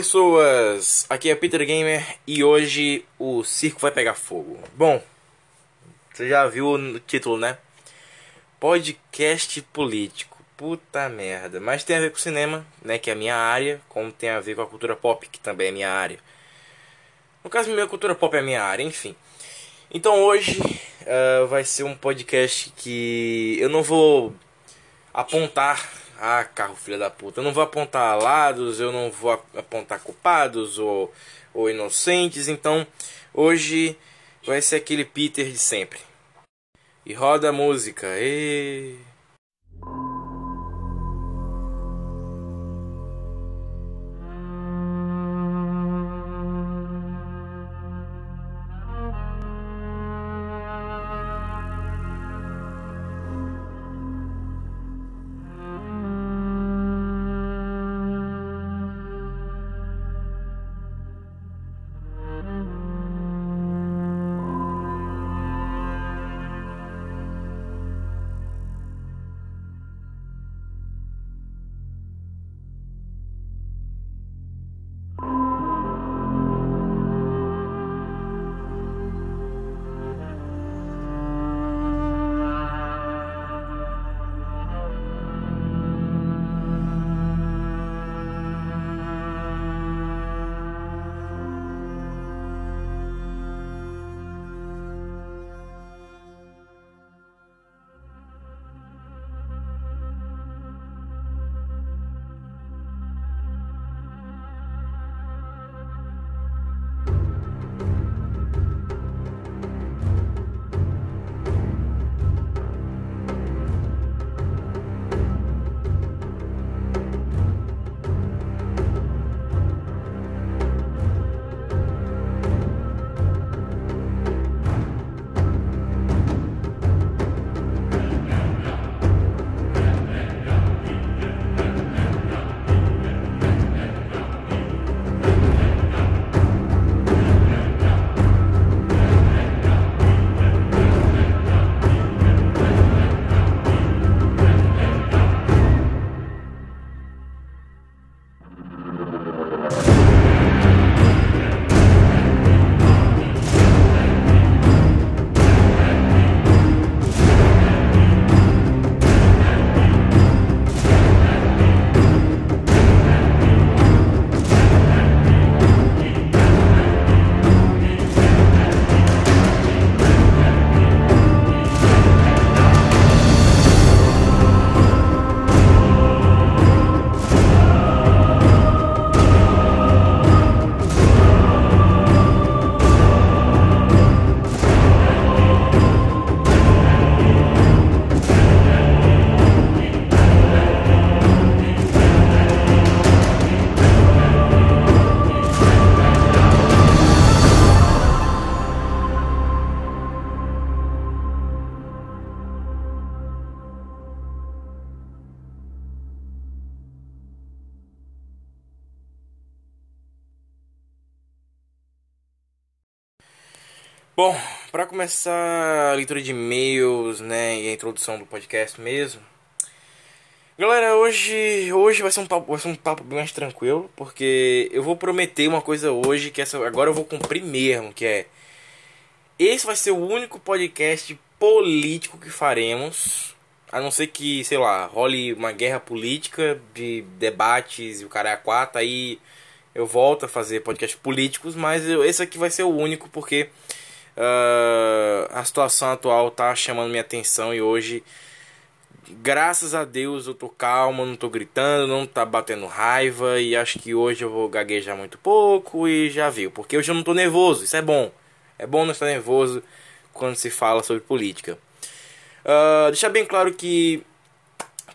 Pessoas, aqui é Peter Gamer e hoje o circo vai pegar fogo. Bom, você já viu o título, né? Podcast político, puta merda. Mas tem a ver com cinema, né? Que é a minha área, como tem a ver com a cultura pop, que também é minha área. No caso, minha cultura pop é a minha área, enfim. Então hoje uh, vai ser um podcast que eu não vou apontar ah, carro filha da puta. Eu não vou apontar lados, eu não vou apontar culpados ou, ou inocentes. Então, hoje vai ser aquele Peter de sempre. E roda a música. E... começar a leitura de e-mails, né, e a introdução do podcast mesmo. Galera, hoje, hoje vai ser um papo, vai ser um papo bem mais tranquilo, porque eu vou prometer uma coisa hoje que essa agora eu vou cumprir mesmo, que é esse vai ser o único podcast político que faremos, a não ser que, sei lá, role uma guerra política de debates e o cara é a quatro, aí eu volto a fazer podcasts políticos, mas eu, esse aqui vai ser o único porque Uh, a situação atual tá chamando minha atenção e hoje, graças a Deus, eu tô calmo, não tô gritando, não tá batendo raiva e acho que hoje eu vou gaguejar muito pouco e já viu, porque hoje eu não tô nervoso, isso é bom. É bom não estar nervoso quando se fala sobre política. Uh, deixar bem claro que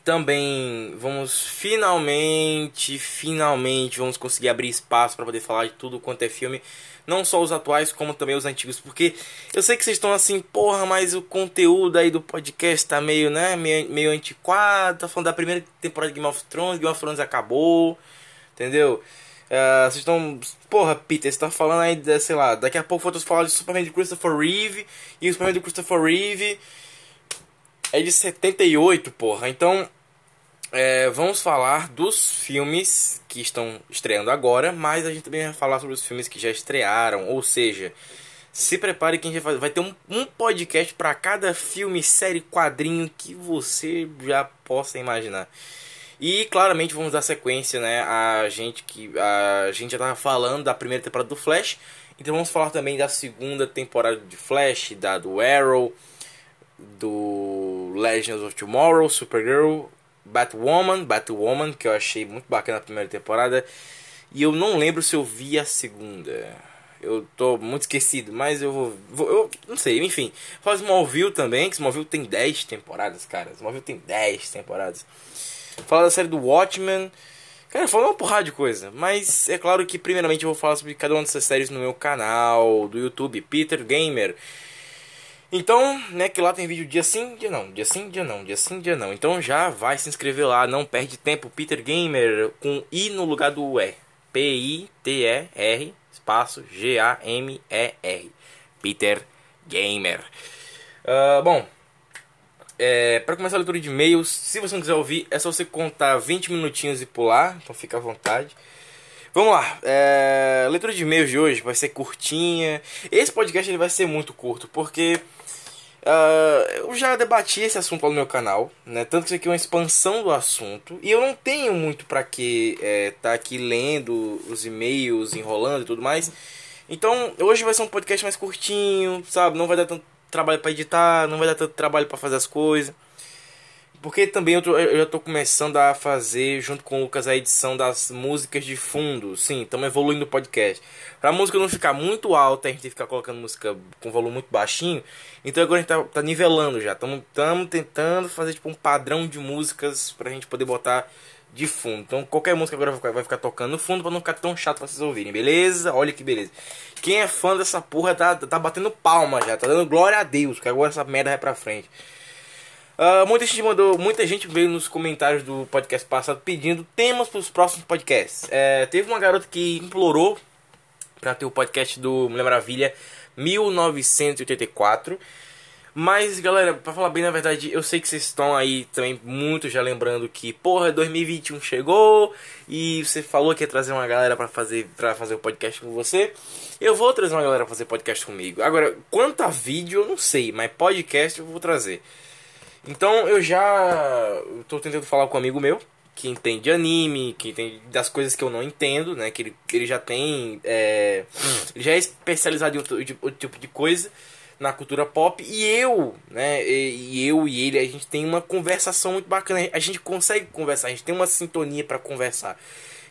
também vamos finalmente, finalmente vamos conseguir abrir espaço para poder falar de tudo quanto é filme, não só os atuais como também os antigos, porque eu sei que vocês estão assim, porra, mas o conteúdo aí do podcast tá meio, né, meio, meio antiquado, tá falando da primeira temporada de Game of Thrones, Game of Thrones acabou, entendeu? Uh, vocês estão. Porra, Peter, você tá falando aí, de, sei lá, daqui a pouco vou falar de Superman de Christopher Reeve. E o Superman de Christopher Reeve é de 78, porra. Então, é, vamos falar dos filmes que estão estreando agora, mas a gente também vai falar sobre os filmes que já estrearam. Ou seja, se prepare que a gente vai, ter um, um podcast para cada filme, série, quadrinho que você já possa imaginar. E claramente vamos dar sequência, né? A gente que a gente já tava falando da primeira temporada do Flash, então vamos falar também da segunda temporada de Flash, da do Arrow, do Legends of Tomorrow, Supergirl, Batwoman, Batwoman que eu achei muito bacana a primeira temporada. E eu não lembro se eu vi a segunda. Eu tô muito esquecido, mas eu vou, vou eu não sei, enfim. Faz Smallville também, que Smallville tem 10 temporadas, cara. Smallville tem 10 temporadas falar da série do Watchmen. Cara, falar uma porrada de coisa. Mas é claro que, primeiramente, eu vou falar sobre cada uma dessas séries no meu canal do YouTube, Peter Gamer. Então, né, que lá tem vídeo dia sim, dia não, dia sim, dia não, dia sim, dia não. Então já vai se inscrever lá, não perde tempo, Peter Gamer, com I no lugar do E. P-I-T-E-R, espaço G-A-M-E-R. Peter Gamer. Uh, bom, é, para começar a leitura de e-mails, se você não quiser ouvir, é só você contar 20 minutinhos e pular, então fica à vontade. Vamos lá, é, leitura de e-mails de hoje vai ser curtinha. Esse podcast ele vai ser muito curto, porque uh, eu já debati esse assunto lá no meu canal, né? Tanto que isso aqui é uma expansão do assunto. E eu não tenho muito para que é, tá aqui lendo os e-mails, enrolando e tudo mais. Então, hoje vai ser um podcast mais curtinho, sabe? Não vai dar tanto trabalho para editar, não vai dar tanto trabalho para fazer as coisas. Porque também eu, tô, eu já estou começando a fazer, junto com o Lucas, a edição das músicas de fundo. Sim, estamos evoluindo o podcast. Para a música não ficar muito alta, a gente ficar colocando música com volume muito baixinho. Então agora a gente tá, tá nivelando já. Estamos tentando fazer tipo um padrão de músicas para a gente poder botar de fundo. Então qualquer música agora vai ficar tocando no fundo para não ficar tão chato pra vocês ouvirem, beleza? Olha que beleza. Quem é fã dessa porra tá, tá batendo palma já, tá dando glória a Deus, que agora essa merda vai pra frente. Uh, muita gente mandou, muita gente veio nos comentários do podcast passado pedindo temas para os próximos podcasts. É, teve uma garota que implorou para ter o podcast do Mulher Maravilha 1984. Mas, galera, pra falar bem na verdade, eu sei que vocês estão aí também muito já lembrando que, porra, 2021 chegou e você falou que ia trazer uma galera para fazer para fazer o podcast com você. Eu vou trazer uma galera pra fazer podcast comigo. Agora, quanto a vídeo, eu não sei, mas podcast eu vou trazer. Então, eu já tô tentando falar com um amigo meu que entende anime, que entende das coisas que eu não entendo, né? Que ele, ele já tem. É, ele já é especializado em outro, outro tipo de coisa na cultura pop e eu, né, e, e, eu e ele, a gente tem uma conversação muito bacana, a gente consegue conversar, a gente tem uma sintonia para conversar.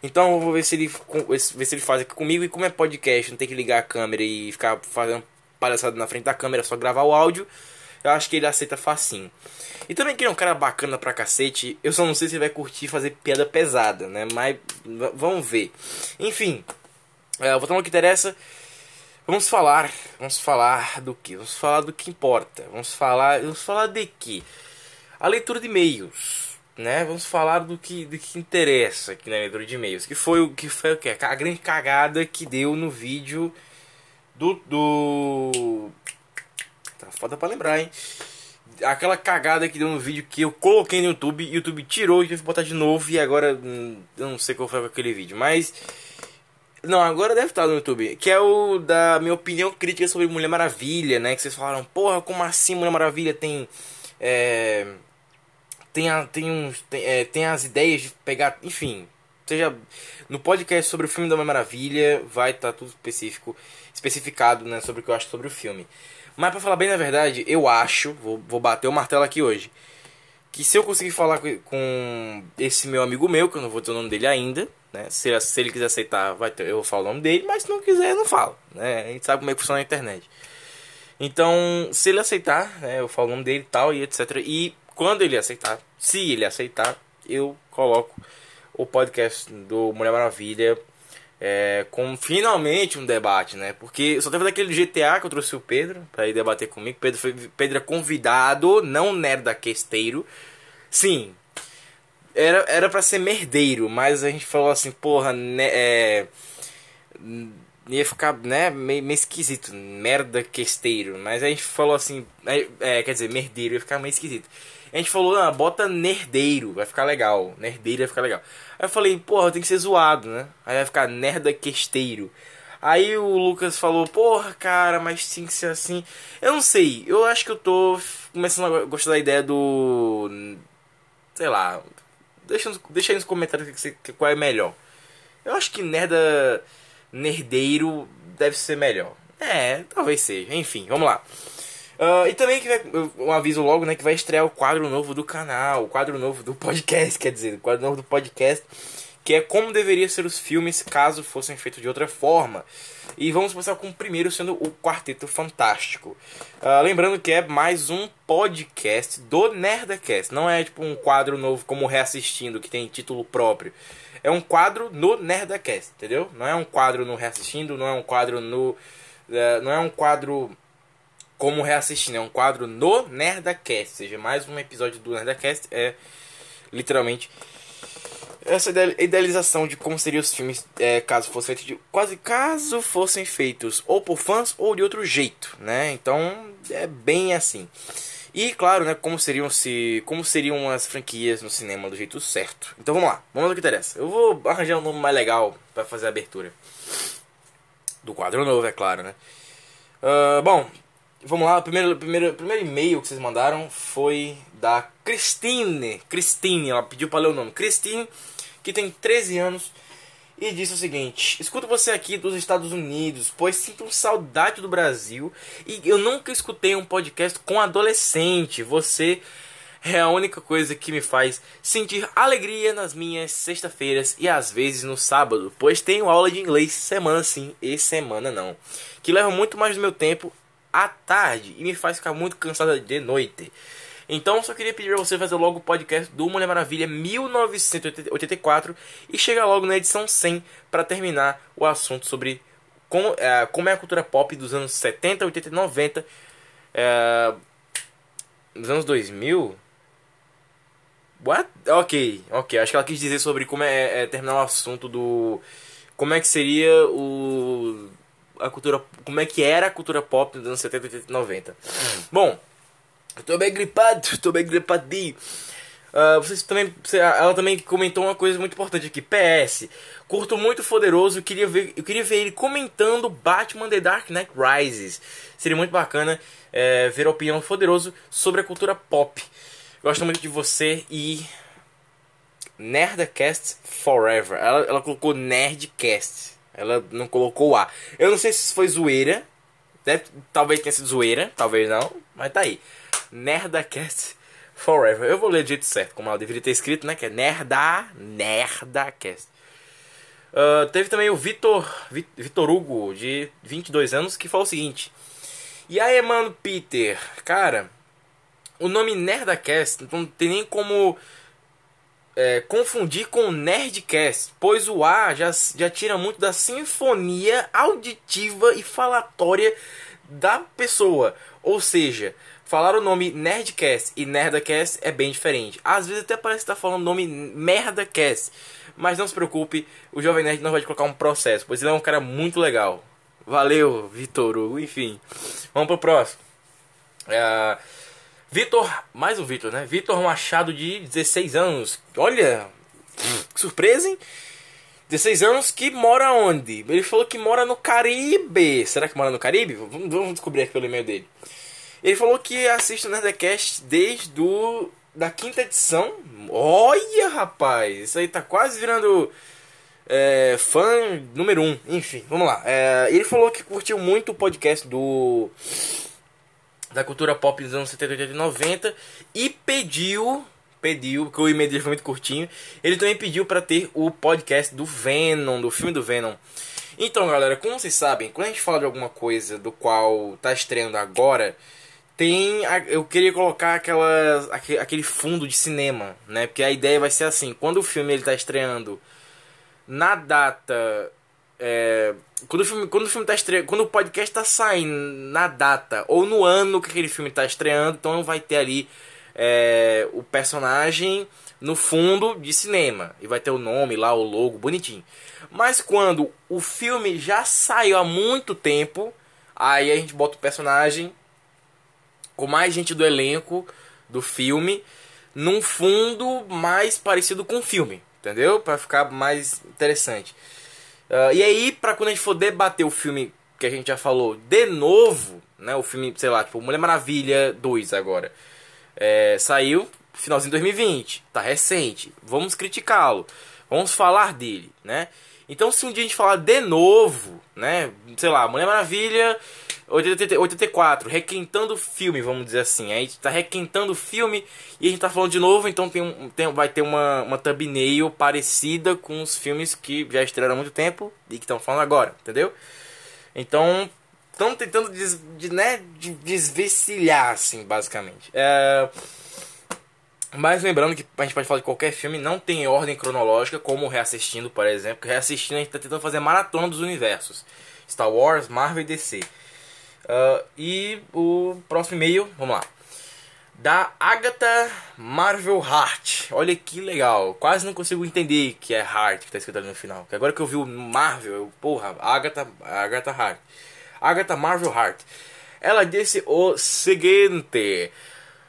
Então eu vou ver se ele ver se ele faz aqui comigo e como é podcast, não tem que ligar a câmera e ficar fazendo palhaçada na frente da câmera, só gravar o áudio. Eu acho que ele aceita facinho. E também que é um cara bacana pra cacete. Eu só não sei se vai curtir fazer piada pesada, né? Mas vamos ver. Enfim, é, voltando ao que interessa. Vamos falar, vamos falar do que? Vamos falar do que importa. Vamos falar, vamos falar de que? A leitura de e-mails, né? Vamos falar do que, do que interessa aqui na leitura de e-mails, que foi o que foi o que a grande cagada que deu no vídeo do do tá foda para lembrar, hein? Aquela cagada que deu no vídeo que eu coloquei no YouTube, YouTube tirou e tive que botar de novo e agora hum, eu não sei qual foi aquele vídeo, mas não, agora deve estar no YouTube. Que é o da minha opinião crítica sobre Mulher Maravilha, né? Que vocês falaram, porra, como assim Mulher Maravilha tem. É, tem, a, tem, uns, tem, é, tem as ideias de pegar. Enfim. Seja. No podcast sobre o filme da Mulher Maravilha vai estar tudo específico. Especificado, né? Sobre o que eu acho sobre o filme. Mas pra falar bem na verdade, eu acho. Vou, vou bater o martelo aqui hoje. Que se eu conseguir falar com esse meu amigo meu, que eu não vou ter o nome dele ainda né? Se, se ele quiser aceitar, vai ter, eu falar o nome dele, mas se não quiser, eu não falo. Né? A gente sabe como é que funciona a internet. Então, se ele aceitar, né, eu falo o nome dele e tal, e etc. E quando ele aceitar, se ele aceitar, eu coloco o podcast do Mulher Maravilha é, com finalmente um debate, né? Porque só teve daquele GTA que eu trouxe o Pedro para ir debater comigo. Pedro foi Pedro é convidado, não nerda questeiro. Sim, era era para ser merdeiro, mas a gente falou assim, porra, né, é, ia ficar, né, meio, meio esquisito, merda questeiro. Mas a gente falou assim, é, é, quer dizer, merdeiro ia ficar meio esquisito. A gente falou, ah, bota nerdeiro, vai ficar legal. Nerdeiro vai ficar legal. Aí eu falei, porra, tem que ser zoado, né? Aí vai ficar nerda questeiro. Aí o Lucas falou, porra, cara, mas tem que ser assim. Eu não sei, eu acho que eu tô começando a gostar da ideia do. Sei lá. Deixa, deixa aí nos comentários qual é melhor. Eu acho que nerda. Nerdeiro deve ser melhor. É, talvez seja. Enfim, vamos lá. Uh, e também que vai, um aviso logo, né, que vai estrear o quadro novo do canal, o quadro novo do podcast, quer dizer, o quadro novo do podcast, que é como deveriam ser os filmes caso fossem feitos de outra forma. E vamos começar com o primeiro sendo o Quarteto Fantástico. Uh, lembrando que é mais um podcast do Nerdcast, não é tipo um quadro novo como Reassistindo, que tem título próprio. É um quadro no Nerdcast, entendeu? Não é um quadro no Reassistindo, não é um quadro no... Uh, não é um quadro como reassistir, É um quadro no Nerdacast, ou seja, mais um episódio do Nerdacast é literalmente essa idealização de como seriam os filmes é, caso fossem feitos de, quase caso fossem feitos ou por fãs ou de outro jeito, né? Então é bem assim. E claro, né, como seriam se como seriam as franquias no cinema do jeito certo. Então vamos lá, vamos ao que interessa. Eu vou arranjar um nome mais legal para fazer a abertura do quadro novo, é claro, né? Uh, bom, Vamos lá, o primeiro, primeiro, primeiro e-mail que vocês mandaram foi da Christine. Christine, ela pediu para ler o nome. Christine, que tem 13 anos e disse o seguinte: Escuto você aqui dos Estados Unidos, pois sinto saudade do Brasil e eu nunca escutei um podcast com adolescente. Você é a única coisa que me faz sentir alegria nas minhas sexta-feiras e às vezes no sábado, pois tenho aula de inglês semana sim e semana não, que leva muito mais do meu tempo à tarde e me faz ficar muito cansada de noite. Então só queria pedir a você fazer logo o podcast do Mulher Maravilha 1984 e chegar logo na edição 100 para terminar o assunto sobre como, é, como é a cultura pop dos anos 70, 80 e 90. É, dos anos 2000? What? Ok, ok. Acho que ela quis dizer sobre como é, é terminar o assunto do. Como é que seria o a cultura, como é que era a cultura pop nos anos 70, 80 e 90. Bom, eu tô bem gripado, tô bem gripadinho. Uh, vocês também, ela também comentou uma coisa muito importante aqui. PS, curto muito Poderoso, queria ver, eu queria ver ele comentando Batman The Dark Knight Rises. Seria muito bacana é, ver a opinião do sobre a cultura pop. Gosto muito de você e Nerdcast Forever. Ela, ela colocou Nerdcast. Ela não colocou A. Eu não sei se foi zoeira. Deve, talvez tenha sido zoeira, talvez não. Mas tá aí. Nerdacast Forever. Eu vou ler do jeito certo, como ela deveria ter escrito, né? Que é Nerda. Nerdacast. Uh, teve também o Vitor, Vitor Hugo, de 22 anos, que falou o seguinte. E aí, mano, Peter, cara, o nome Nerdacast não tem nem como é, confundir com Nerdcast, pois o A já, já tira muito da sinfonia auditiva e falatória da pessoa. Ou seja, falar o nome Nerdcast e Nerdcast é bem diferente. Às vezes até parece que está falando o nome Merdacast. Mas não se preocupe, o Jovem Nerd não vai colocar um processo, pois ele é um cara muito legal. Valeu, Vitor Hugo. Enfim, vamos pro próximo. É, Vitor, mais um Vitor, né? Vitor Machado de 16 anos. Olha, que surpresa, hein? 16 anos que mora onde? Ele falou que mora no Caribe. Será que mora no Caribe? Vamos, descobrir aqui pelo e-mail dele. Ele falou que assiste o Nerdcast desde do, da quinta edição. Olha, rapaz, isso aí tá quase virando é, fã número um. Enfim, vamos lá. É, ele falou que curtiu muito o podcast do da cultura pop dos anos 70, 80 e 90 e pediu, pediu, porque o e-mail dele foi muito curtinho, ele também pediu para ter o podcast do Venom, do filme do Venom. Então, galera, como vocês sabem, quando a gente fala de alguma coisa do qual tá estreando agora, tem. a- Eu queria colocar aquela, aque- aquele fundo de cinema, né? Porque a ideia vai ser assim: quando o filme ele tá estreando na data. É, quando, o filme, quando o filme tá estreando. Quando o podcast tá saindo na data ou no ano que aquele filme tá estreando, então vai ter ali é, o personagem no fundo de cinema. E vai ter o nome lá, o logo, bonitinho. Mas quando o filme já saiu há muito tempo, aí a gente bota o personagem com mais gente do elenco do filme num fundo mais parecido com o filme, entendeu? Pra ficar mais interessante. Ah, e aí, pra quando a gente for debater o filme que a gente já falou de novo, né? O filme, sei lá, tipo Mulher Maravilha 2 agora. É, saiu finalzinho de 2020, tá recente. Vamos criticá-lo, vamos falar dele, né? Então, se um dia a gente falar de novo, né? Sei lá, Mulher Maravilha 80 84, requentando o filme, vamos dizer assim. A gente tá requentando o filme e a gente tá falando de novo, então tem um, tem, vai ter uma, uma thumbnail parecida com os filmes que já estrearam há muito tempo e que estão falando agora, entendeu? Então, estão tentando des, de, né, de desvencilhar, assim, basicamente. É... Mas lembrando que a gente pode falar de qualquer filme, não tem ordem cronológica, como reassistindo, por exemplo. Reassistindo, a gente está tentando fazer maratona dos universos: Star Wars, Marvel e DC. Uh, e o próximo e-mail, vamos lá. Da Agatha Marvel Heart. Olha que legal. Quase não consigo entender que é Heart que está escrito ali no final. Que agora que eu vi o Marvel, eu, porra, Agatha, Agatha Heart. Agatha Marvel Heart. Ela disse o seguinte.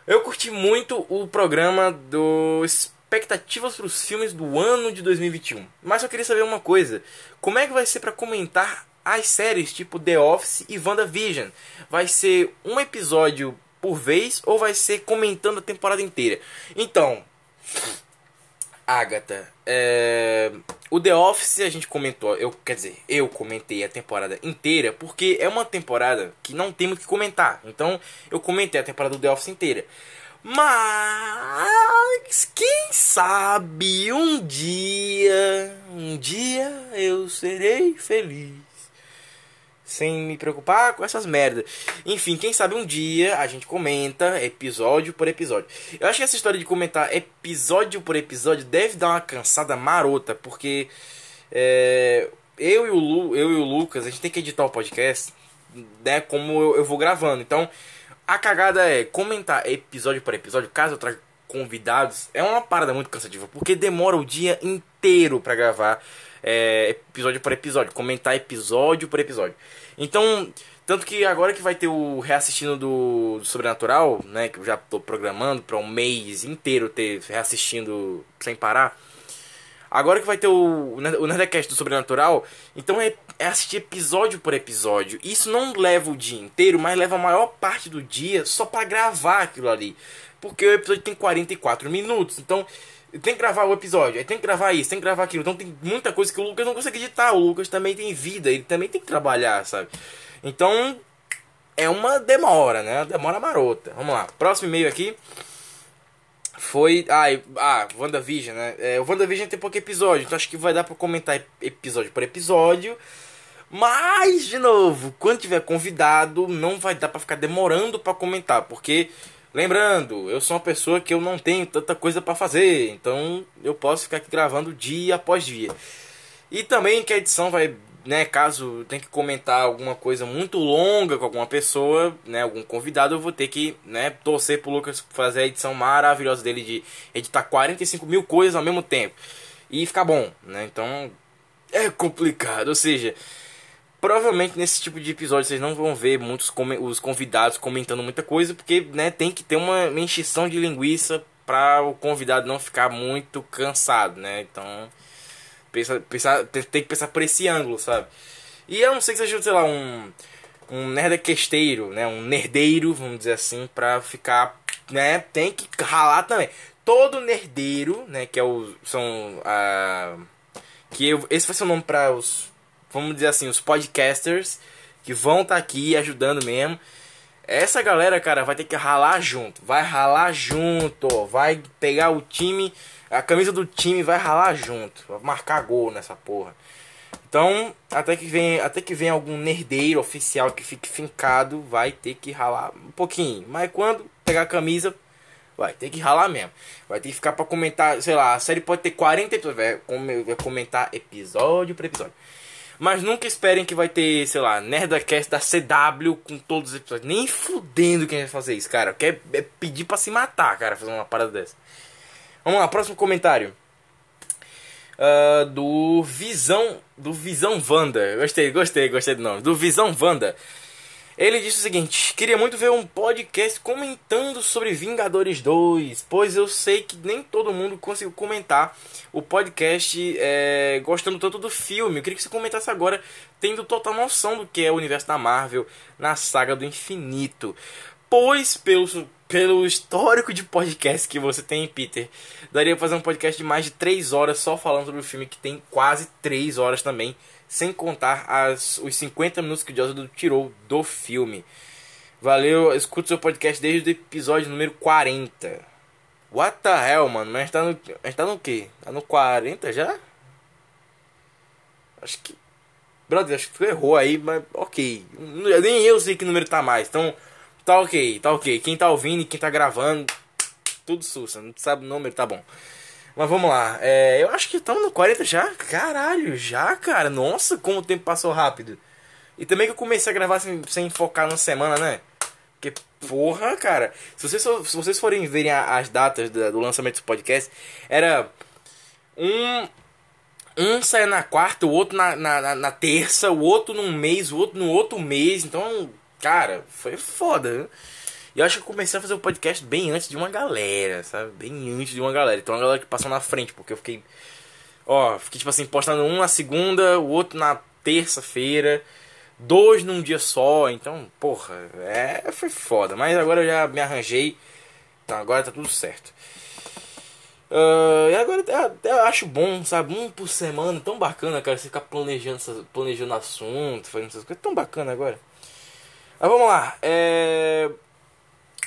Eu curti muito o programa do expectativas para os filmes do ano de 2021. Mas eu queria saber uma coisa: como é que vai ser para comentar as séries tipo The Office e WandaVision? Vai ser um episódio por vez ou vai ser comentando a temporada inteira? Então, Agatha, é... o The Office a gente comentou, eu quer dizer, eu comentei a temporada inteira porque é uma temporada que não temos que comentar. Então, eu comentei a temporada do The Office inteira. Mas quem sabe um dia, um dia eu serei feliz. Sem me preocupar com essas merdas. Enfim, quem sabe um dia a gente comenta episódio por episódio. Eu acho que essa história de comentar episódio por episódio deve dar uma cansada marota, porque é, eu, e o Lu, eu e o Lucas, a gente tem que editar o podcast, né? Como eu, eu vou gravando. Então, a cagada é comentar episódio por episódio, caso eu traga convidados, é uma parada muito cansativa, porque demora o dia inteiro para gravar é, episódio por episódio, comentar episódio por episódio. Então, tanto que agora que vai ter o reassistindo do, do Sobrenatural, né, que eu já tô programando para um mês inteiro ter reassistindo sem parar. Agora que vai ter o, o Nerdcast do Sobrenatural, então é, é assistir episódio por episódio. Isso não leva o dia inteiro, mas leva a maior parte do dia só para gravar aquilo ali. Porque o episódio tem 44 minutos. Então, tem que gravar o episódio, tem que gravar isso, tem que gravar aquilo. Então tem muita coisa que o Lucas não consegue editar. O Lucas também tem vida, ele também tem que trabalhar, sabe? Então, é uma demora, né? Demora marota. Vamos lá, próximo e-mail aqui. Foi. Ah, ah WandaVision, né? É, o WandaVision tem pouco episódio, então acho que vai dar pra comentar episódio por episódio. Mas, de novo, quando tiver convidado, não vai dar pra ficar demorando pra comentar, porque. Lembrando, eu sou uma pessoa que eu não tenho tanta coisa para fazer, então eu posso ficar aqui gravando dia após dia. E também que a edição vai, né, caso tenha que comentar alguma coisa muito longa com alguma pessoa, né, algum convidado, eu vou ter que, né, torcer pro Lucas fazer a edição maravilhosa dele de editar 45 mil coisas ao mesmo tempo e ficar bom, né? Então é complicado, ou seja, provavelmente nesse tipo de episódio vocês não vão ver muitos os convidados comentando muita coisa, porque né, tem que ter uma, enchição de linguiça para o convidado não ficar muito cansado, né? Então, pensa, pensa, tem, que pensar por esse ângulo, sabe? E eu não sei que seja, sei lá, um, um né? Um nerdeiro, vamos dizer assim, pra ficar, né? Tem que ralar também. Todo nerdeiro, né? Que é o, são, a... que eu, esse vai ser o nome para os vamos dizer assim, os podcasters que vão estar tá aqui ajudando mesmo. Essa galera, cara, vai ter que ralar junto. Vai ralar junto. Vai pegar o time, a camisa do time vai ralar junto. Vai marcar gol nessa porra. Então, até que vem, até que vem algum nerdeiro oficial que fique fincado, vai ter que ralar um pouquinho. Mas quando pegar a camisa, vai ter que ralar mesmo. Vai ter que ficar para comentar, sei lá, a série pode ter 40 episódios, vai comentar episódio por episódio. Mas nunca esperem que vai ter, sei lá, Nerdcast da CW com todos os episódios. Nem fudendo quem vai fazer isso, cara. Quer é pedir pra se matar, cara, fazer uma parada dessa. Vamos lá, próximo comentário. Uh, do Visão. Do Visão Wanda. Gostei, gostei, gostei do nome. Do Visão Wanda. Ele disse o seguinte: Queria muito ver um podcast comentando sobre Vingadores 2, pois eu sei que nem todo mundo conseguiu comentar o podcast é, gostando tanto do filme. Eu queria que você comentasse agora, tendo total noção do que é o universo da Marvel na saga do infinito. Pois, pelo, pelo histórico de podcast que você tem, Peter, daria pra fazer um podcast de mais de 3 horas só falando sobre o filme, que tem quase 3 horas também sem contar as, os 50 minutos que o Joss tirou do filme. Valeu, escuta seu podcast desde o episódio número 40. What the hell, mano? Mas tá no, gente tá no quê? Tá no 40 já? Acho que. Brother, acho que tu errou aí, mas ok. Nem eu sei que número tá mais. Então, tá ok, tá ok. Quem tá ouvindo e quem tá gravando, tudo sussa. Não sabe o número, tá bom. Mas vamos lá. É, eu acho que estamos no 40 já. Caralho, já, cara. Nossa, como o tempo passou rápido. E também que eu comecei a gravar sem, sem focar na semana, né? Porque, porra, cara. Se vocês, se vocês forem verem as datas do lançamento do podcast, era um. Um saia na quarta, o outro na, na, na, terça, o outro num mês, o outro no outro mês. Então, cara, foi foda. Né? E eu acho que eu comecei a fazer o podcast bem antes de uma galera, sabe? Bem antes de uma galera. Então a galera que passou na frente, porque eu fiquei. Ó, fiquei tipo assim, postando um na segunda, o outro na terça-feira, dois num dia só. Então, porra, é, foi foda. Mas agora eu já me arranjei. Então agora tá tudo certo. Uh, e agora até acho bom, sabe? Um por semana, tão bacana, cara. Você ficar planejando, planejando assunto, fazendo essas coisas, tão bacana agora. Mas vamos lá. É...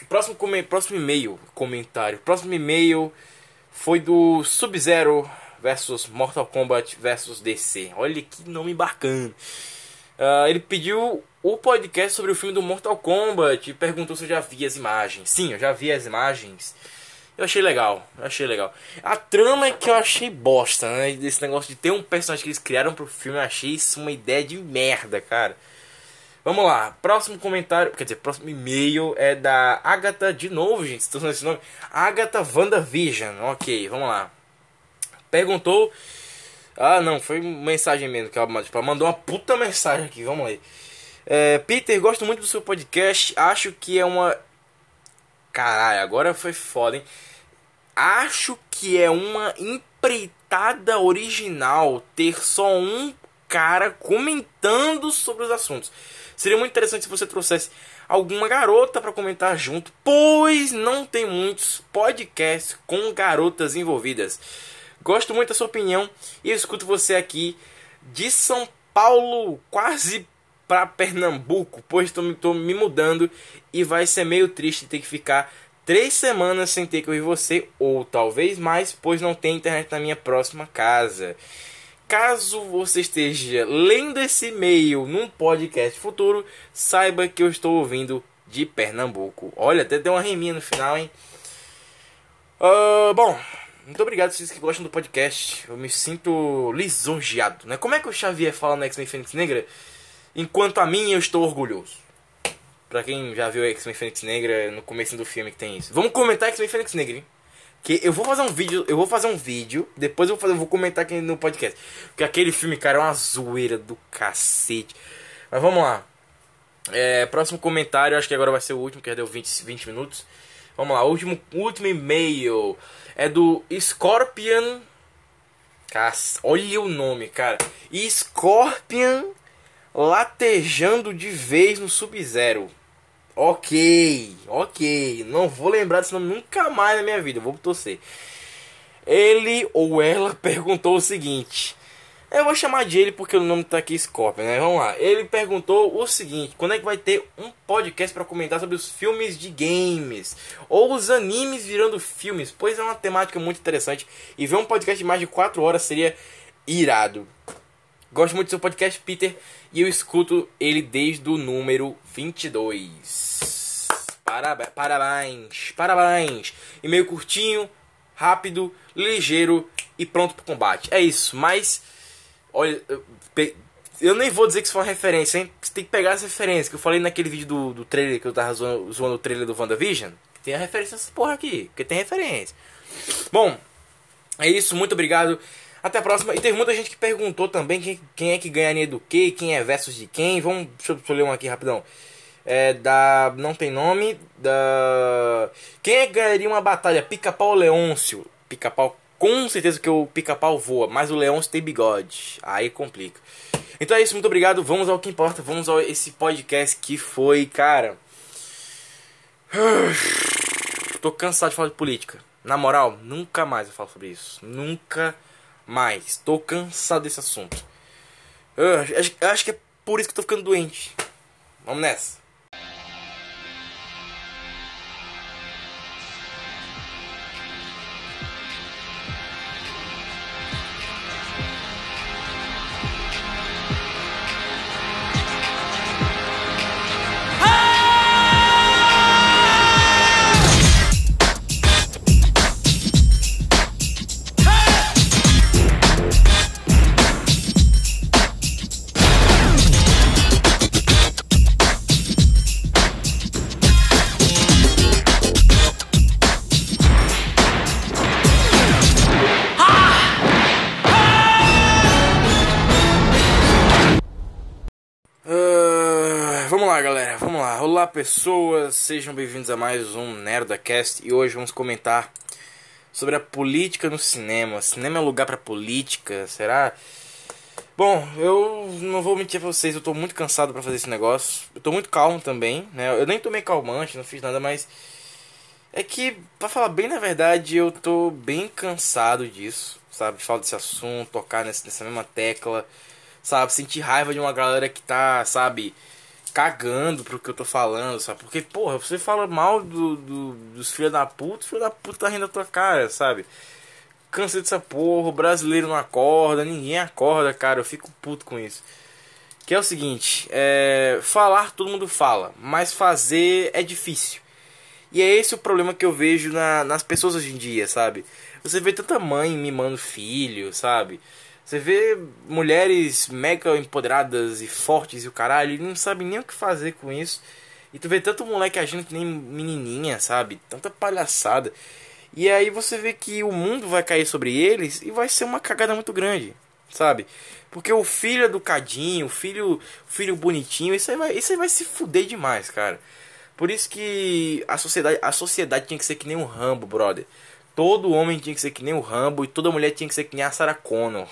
Próximo, próximo e-mail, comentário. Próximo e-mail foi do Sub-Zero versus Mortal Kombat versus DC. Olha que nome bacana. Uh, ele pediu o podcast sobre o filme do Mortal Kombat e perguntou se eu já vi as imagens. Sim, eu já vi as imagens. Eu achei legal, eu achei legal. A trama é que eu achei bosta, né? Desse negócio de ter um personagem que eles criaram pro filme, eu achei isso uma ideia de merda, cara. Vamos lá, próximo comentário, quer dizer, próximo e-mail é da Agatha de novo, gente. Estou usando esse nome. Agatha WandaVision. Ok, vamos lá. Perguntou. Ah, não, foi mensagem mesmo que ela, tipo, mandou uma puta mensagem aqui. Vamos ler. É, Peter, gosto muito do seu podcast. Acho que é uma. Caralho, agora foi foda, hein? Acho que é uma empreitada original ter só um cara comentando sobre os assuntos. Seria muito interessante se você trouxesse alguma garota para comentar junto, pois não tem muitos podcasts com garotas envolvidas. Gosto muito da sua opinião e escuto você aqui de São Paulo, quase para Pernambuco, pois estou me mudando e vai ser meio triste ter que ficar três semanas sem ter que ouvir você, ou talvez mais, pois não tem internet na minha próxima casa. Caso você esteja lendo esse e-mail num podcast futuro, saiba que eu estou ouvindo de Pernambuco. Olha, até deu uma reminha no final, hein? Uh, bom, muito obrigado vocês que gostam do podcast. Eu me sinto lisonjeado, né? Como é que o Xavier fala no X-Men Fênix Negra? Enquanto a mim, eu estou orgulhoso. Pra quem já viu X-Men Fênix Negra, no começo do filme que tem isso. Vamos comentar X-Men Fênix Negra, hein? Que eu vou fazer um vídeo, eu vou fazer um vídeo, depois eu vou, fazer, eu vou comentar aqui no podcast. Porque aquele filme, cara, é uma zoeira do cacete. Mas vamos lá. É, próximo comentário, acho que agora vai ser o último, que já deu 20, 20 minutos. Vamos lá, último, último e-mail é do Scorpion. Caça, olha o nome, cara. Scorpion latejando de vez no Sub-Zero. Ok, ok. Não vou lembrar desse nome nunca mais na minha vida. Vou torcer. Ele ou ela perguntou o seguinte. Eu vou chamar de ele porque o nome tá aqui Scorpion, né? Vamos lá. Ele perguntou o seguinte: quando é que vai ter um podcast para comentar sobre os filmes de games ou os animes virando filmes? Pois é uma temática muito interessante e ver um podcast de mais de 4 horas seria irado. Gosto muito do seu podcast, Peter, e eu escuto ele desde o número 22. Parabéns, parabéns, parabéns. E-mail curtinho, rápido, ligeiro e pronto pro combate. É isso, mas. Olha, eu nem vou dizer que isso foi uma referência, hein? Você tem que pegar essa referência que eu falei naquele vídeo do, do trailer que eu tava zoando, zoando o trailer do WandaVision. Tem a referência nessa porra aqui, porque tem referência. Bom, é isso, muito obrigado. Até a próxima. E teve muita gente que perguntou também quem, quem é que ganharia do que, quem é versus de quem. Vamos, deixa eu, deixa eu ler um aqui rapidão. É da. Não tem nome. Da. Quem é ganharia uma batalha? Pica-pau ou Leôncio? Pica-pau, com certeza que o pica-pau voa, mas o Leôncio tem bigode. Aí complica. Então é isso, muito obrigado. Vamos ao que importa. Vamos ao esse podcast que foi, cara. Tô cansado de falar de política. Na moral, nunca mais eu falo sobre isso. Nunca mais. Tô cansado desse assunto. Acho, eu acho que é por isso que eu tô ficando doente. Vamos nessa. Pessoas, sejam bem-vindos a mais um Nerdacast e hoje vamos comentar sobre a política no cinema. Cinema é lugar para política, será? Bom, eu não vou mentir pra vocês, eu tô muito cansado para fazer esse negócio. Eu tô muito calmo também, né? Eu nem tomei calmante, não fiz nada, mas é que, para falar bem na verdade, eu tô bem cansado disso, sabe? Falar desse assunto, tocar nessa mesma tecla, sabe? Sentir raiva de uma galera que tá, sabe? Cagando pro que eu tô falando, sabe? Porque, porra, você fala mal do, do dos filhos da puta, filho da puta tá rindo da tua cara, sabe? Cansei dessa porra, o brasileiro não acorda, ninguém acorda, cara, eu fico puto com isso. Que é o seguinte, é, falar todo mundo fala, mas fazer é difícil. E é esse o problema que eu vejo na, nas pessoas hoje em dia, sabe? Você vê tanta mãe mimando filho, sabe? Você vê mulheres mega empoderadas e fortes e o caralho, e não sabe nem o que fazer com isso. E tu vê tanto moleque agindo que nem menininha, sabe? Tanta palhaçada. E aí você vê que o mundo vai cair sobre eles e vai ser uma cagada muito grande, sabe? Porque o filho educadinho, o filho, o filho bonitinho, isso aí, vai, isso aí vai se fuder demais, cara. Por isso que a sociedade, a sociedade tinha que ser que nem um Rambo, brother. Todo homem tinha que ser que nem o Rambo e toda mulher tinha que ser que nem a Sarah Connor.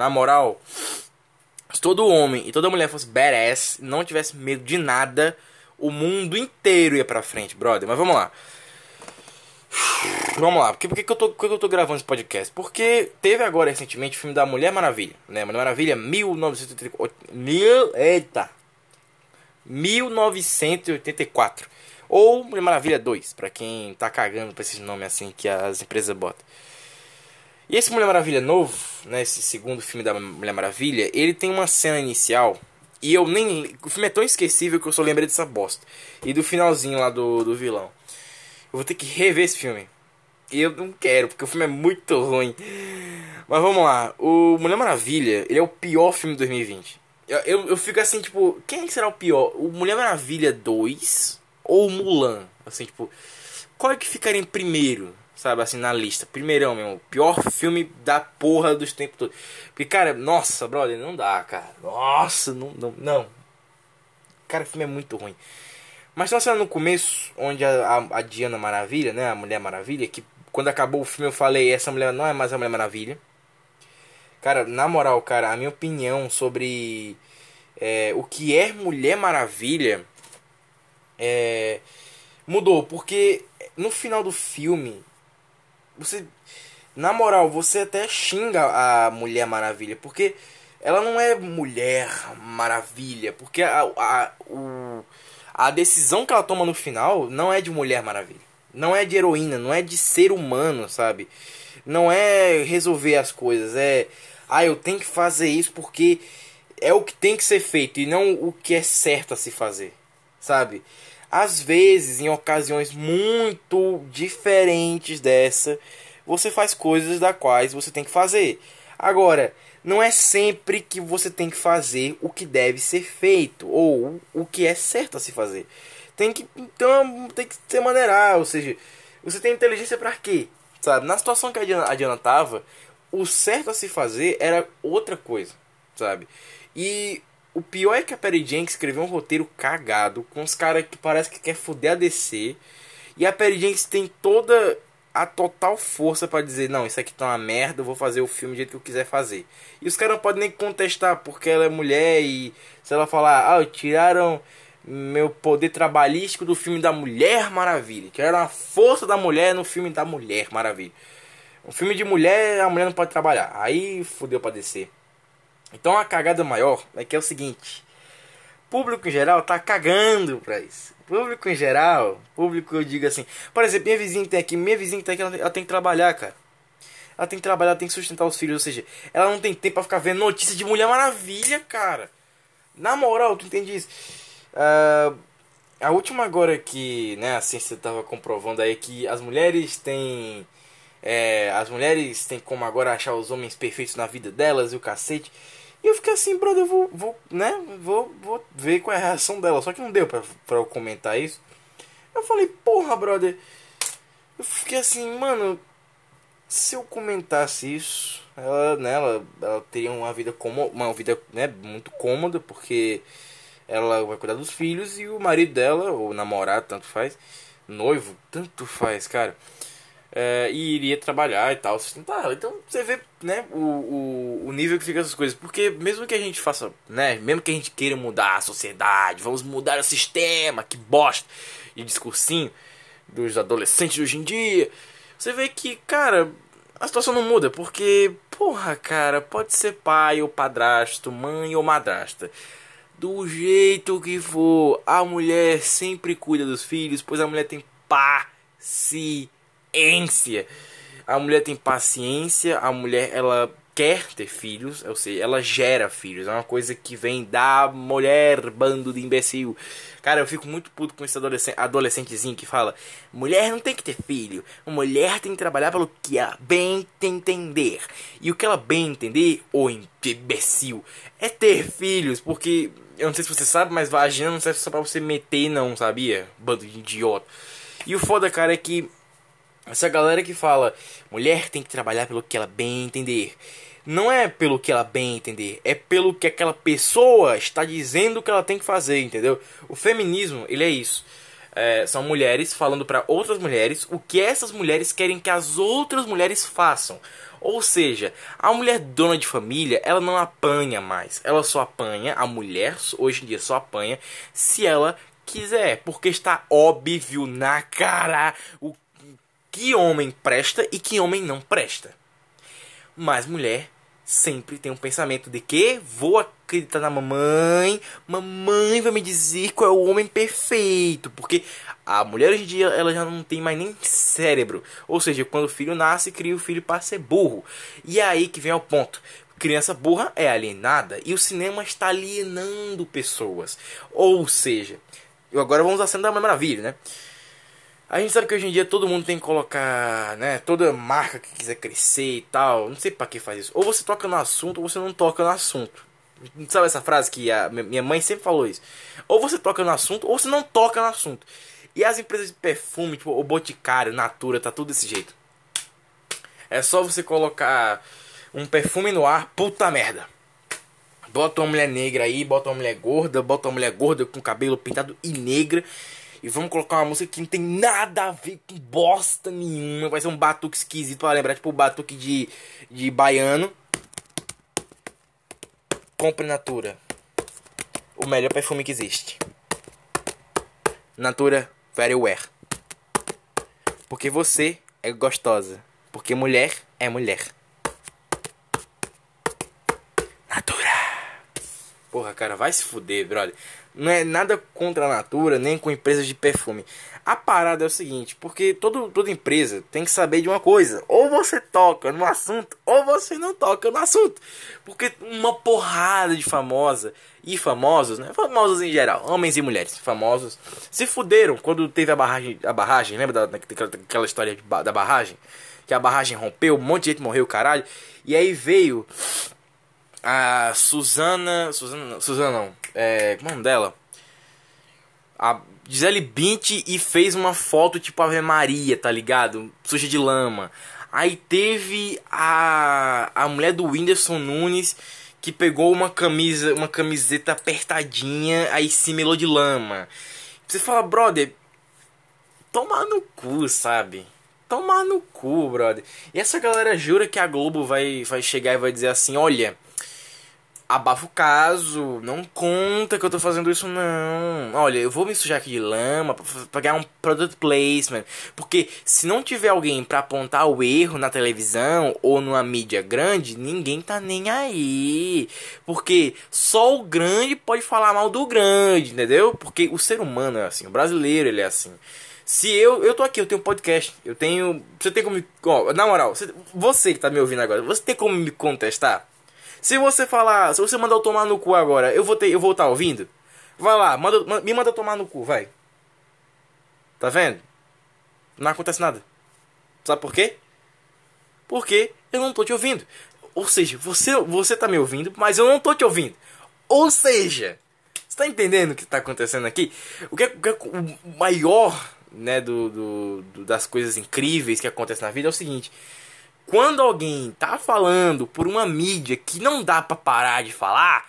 Na moral, se todo homem e toda mulher fosse badass, não tivesse medo de nada, o mundo inteiro ia pra frente, brother. Mas vamos lá. Vamos lá, por que, por que, eu, tô, por que eu tô gravando esse podcast? Porque teve agora recentemente o filme da Mulher Maravilha, né? Mulher Maravilha 1984. Mil, eita! 1984. Ou Mulher Maravilha 2, pra quem tá cagando pra esses nomes assim que as empresas botam. E esse Mulher Maravilha novo, né, esse segundo filme da Mulher Maravilha, ele tem uma cena inicial e eu nem. O filme é tão esquecível que eu só lembrei dessa bosta. E do finalzinho lá do, do vilão. Eu vou ter que rever esse filme. E eu não quero, porque o filme é muito ruim. Mas vamos lá. O Mulher Maravilha, ele é o pior filme de 2020. Eu, eu, eu fico assim, tipo, quem será o pior? O Mulher Maravilha 2 ou o Mulan? Assim, tipo, qual é que ficaria em primeiro? Sabe, assim, na lista. Primeirão, meu, pior filme da porra dos tempos todos. Porque, cara, nossa, brother, não dá, cara. Nossa, não, não, não. Cara, o filme é muito ruim. Mas cena no começo, onde a, a, a, Diana Maravilha, né, a Mulher Maravilha, que quando acabou o filme eu falei, essa mulher não é mais a Mulher Maravilha. Cara, na moral, cara, a minha opinião sobre é, o que é Mulher Maravilha é, mudou, porque no final do filme você. Na moral, você até xinga a Mulher Maravilha. Porque ela não é Mulher Maravilha. Porque a, a, o, a decisão que ela toma no final não é de Mulher Maravilha. Não é de heroína, não é de ser humano, sabe? Não é resolver as coisas, é Ah, eu tenho que fazer isso porque é o que tem que ser feito e não o que é certo a se fazer, sabe? Às vezes, em ocasiões muito diferentes dessa, você faz coisas da quais você tem que fazer. Agora, não é sempre que você tem que fazer o que deve ser feito ou o que é certo a se fazer. Tem que então tem que ser maneirar, ou seja, você tem inteligência para quê? Sabe? Na situação que a Diana, tava, o certo a se fazer era outra coisa, sabe? E o pior é que a Perry Jenkins escreveu um roteiro cagado com os caras que parece que quer foder a DC. E a Perry Jenkins tem toda a total força para dizer: Não, isso aqui tá uma merda, eu vou fazer o filme do jeito que eu quiser fazer. E os caras não podem nem contestar porque ela é mulher e se ela falar: Ah, tiraram meu poder trabalhístico do filme da Mulher Maravilha. Tiraram a força da mulher no filme da Mulher Maravilha. Um filme de mulher, a mulher não pode trabalhar. Aí fudeu pra descer. Então a cagada maior é que é o seguinte: público em geral tá cagando pra isso. Público em geral, público eu digo assim, por exemplo, minha vizinha tem aqui, minha vizinha tem aqui, ela tem, que trabalhar, cara. Ela tem que trabalhar, ela tem que sustentar os filhos, ou seja, ela não tem tempo pra ficar vendo notícia de Mulher Maravilha, cara. Na moral, tu entende isso? Uh, a última agora que, né, a ciência tava comprovando aí que as mulheres têm é, as mulheres têm como agora achar os homens perfeitos na vida delas e o cacete. E eu fiquei assim, brother, eu vou, vou, né, vou, vou ver qual é a reação dela. Só que não deu pra, pra eu comentar isso. Eu falei, porra, brother. Eu fiquei assim, mano, se eu comentasse isso, ela, né, ela, ela teria uma vida como uma vida, né, muito cômoda, porque ela vai cuidar dos filhos e o marido dela, ou namorado, tanto faz, noivo, tanto faz, cara é, e iria trabalhar e tal, sustentar Então você vê né, o, o, o nível que fica essas coisas. Porque mesmo que a gente faça, né, mesmo que a gente queira mudar a sociedade, vamos mudar o sistema, que bosta de discursinho dos adolescentes de hoje em dia, você vê que, cara, a situação não muda. Porque, porra, cara, pode ser pai ou padrasto, mãe ou madrasta. Do jeito que for, a mulher sempre cuida dos filhos, pois a mulher tem paciência paciência. A mulher tem paciência, a mulher ela quer ter filhos, ou seja, ela gera filhos. É uma coisa que vem da mulher, bando de imbecil. Cara, eu fico muito puto com esse adolescente, adolescentezinho que fala: mulher não tem que ter filho, mulher tem que trabalhar pelo que ela bem entender. E o que ela bem entender, ô imbecil, é ter filhos, porque eu não sei se você sabe, mas vagina não serve só pra você meter, não, sabia? Bando de idiota. E o foda, cara, é que essa galera que fala, mulher tem que trabalhar pelo que ela bem entender. Não é pelo que ela bem entender, é pelo que aquela pessoa está dizendo que ela tem que fazer, entendeu? O feminismo, ele é isso. É, são mulheres falando para outras mulheres o que essas mulheres querem que as outras mulheres façam. Ou seja, a mulher dona de família, ela não apanha mais. Ela só apanha, a mulher hoje em dia só apanha se ela quiser, porque está óbvio na cara o que homem presta e que homem não presta. Mas mulher sempre tem um pensamento de que vou acreditar na mamãe, mamãe vai me dizer qual é o homem perfeito, porque a mulher hoje em dia ela já não tem mais nem cérebro, ou seja, quando o filho nasce, cria o filho para ser burro. E é aí que vem ao ponto. Criança burra é alienada e o cinema está alienando pessoas. Ou seja, agora vamos a cena da Maravilha, né? A gente sabe que hoje em dia todo mundo tem que colocar, né? Toda marca que quiser crescer e tal. Não sei para que faz isso. Ou você toca no assunto ou você não toca no assunto. Sabe essa frase que a minha mãe sempre falou isso? Ou você toca no assunto ou você não toca no assunto. E as empresas de perfume, tipo o Boticário, Natura, tá tudo desse jeito. É só você colocar um perfume no ar, puta merda. Bota uma mulher negra aí, bota uma mulher gorda, bota uma mulher gorda com cabelo pintado e negra e vamos colocar uma música que não tem nada a ver com bosta nenhuma. Vai ser um batuque esquisito pra lembrar, tipo o batuque de, de baiano. Compre Natura. O melhor perfume que existe. Natura Very Wear. Porque você é gostosa. Porque mulher é mulher. Porra, cara, vai se fuder, brother. Não é nada contra a Natura, nem com empresas de perfume. A parada é o seguinte, porque todo, toda empresa tem que saber de uma coisa. Ou você toca no assunto, ou você não toca no assunto. Porque uma porrada de famosa e famosos, né? Famosos em geral, homens e mulheres famosos, se fuderam quando teve a barragem, a barragem lembra da, daquela, daquela história da barragem? Que a barragem rompeu, um monte de gente morreu, caralho. E aí veio a Suzana. Suzana, Suzana não. É. Como é o nome dela? A Gisele Bint e fez uma foto tipo Ave Maria, tá ligado? Suja de lama. Aí teve a. A mulher do Whindersson Nunes que pegou uma camisa, uma camiseta apertadinha, aí se melou de lama. Você fala, brother, tomar no cu, sabe? Tomar no cu, brother. E essa galera jura que a Globo vai, vai chegar e vai dizer assim: olha abafa o caso, não conta que eu tô fazendo isso não. Olha, eu vou me sujar aqui de lama pra ganhar um product placement, porque se não tiver alguém para apontar o erro na televisão ou numa mídia grande, ninguém tá nem aí. Porque só o grande pode falar mal do grande, entendeu? Porque o ser humano é assim, o brasileiro ele é assim. Se eu, eu tô aqui, eu tenho podcast, eu tenho, você tem como ó, na moral, você, você que tá me ouvindo agora, você tem como me contestar? Se você falar, se você mandar eu tomar no cu agora, eu vou ter, eu vou estar tá ouvindo? Vai lá, manda, me manda tomar no cu, vai. Tá vendo? Não acontece nada. Sabe por quê? Porque eu não tô te ouvindo. Ou seja, você, você tá me ouvindo, mas eu não tô te ouvindo. Ou seja, você tá entendendo o que tá acontecendo aqui? O que é, o, que é, o maior né, do, do, do, das coisas incríveis que acontecem na vida é o seguinte: quando alguém tá falando por uma mídia que não dá para parar de falar,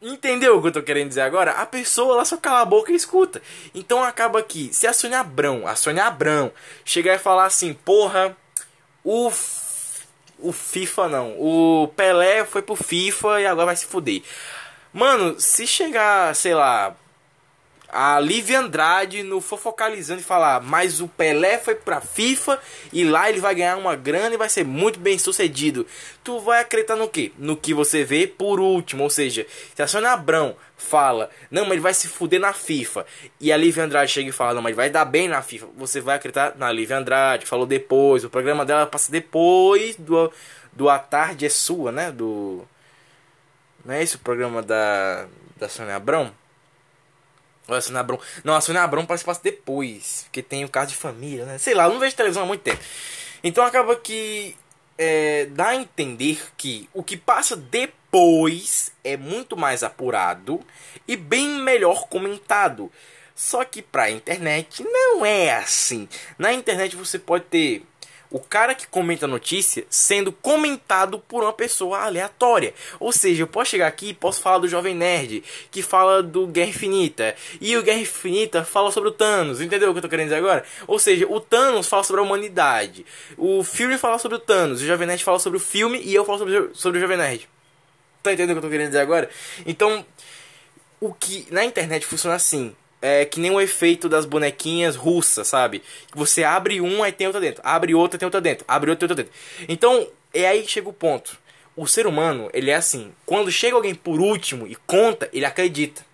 entendeu o que eu tô querendo dizer agora? A pessoa ela só cala a boca e escuta. Então acaba que se a Sônia Abrão, a Sônia Abrão chegar e falar assim, porra, o o FIFA não, o Pelé foi pro FIFA e agora vai se fuder. Mano, se chegar, sei lá, a Lívia Andrade no Fofocalizando e falar, mas o Pelé foi pra FIFA e lá ele vai ganhar uma grana e vai ser muito bem sucedido. Tu vai acreditar no que? No que você vê por último, ou seja, se a Sônia Abrão fala, não, mas ele vai se fuder na FIFA, e a Lívia Andrade chega e fala, não, mas ele vai dar bem na FIFA, você vai acreditar na Lívia Andrade, falou depois, o programa dela passa depois do, do A Tarde é Sua, né? Do. Não é esse o programa da, da Sônia Abrão? Ou a Sônia Abrão. Não, a Sônia Abrão parece que passa depois. Porque tem o caso de família, né? Sei lá, eu não vejo televisão há muito tempo. Então acaba que é, dá a entender que o que passa depois é muito mais apurado e bem melhor comentado. Só que pra internet não é assim. Na internet você pode ter o cara que comenta a notícia sendo comentado por uma pessoa aleatória. Ou seja, eu posso chegar aqui e posso falar do Jovem Nerd, que fala do Guerra Infinita, e o Guerra Infinita fala sobre o Thanos, entendeu o que eu tô querendo dizer agora? Ou seja, o Thanos fala sobre a humanidade, o filme fala sobre o Thanos, o Jovem Nerd fala sobre o filme e eu falo sobre, sobre o Jovem Nerd. Tá entendendo o que eu tô querendo dizer agora? Então, o que na internet funciona assim é que nem o efeito das bonequinhas russas, sabe? Você abre um, aí tem outra dentro. Abre outra, tem outra dentro. Abre outra, tem outra dentro. Então, é aí que chega o ponto. O ser humano, ele é assim. Quando chega alguém por último e conta, ele acredita.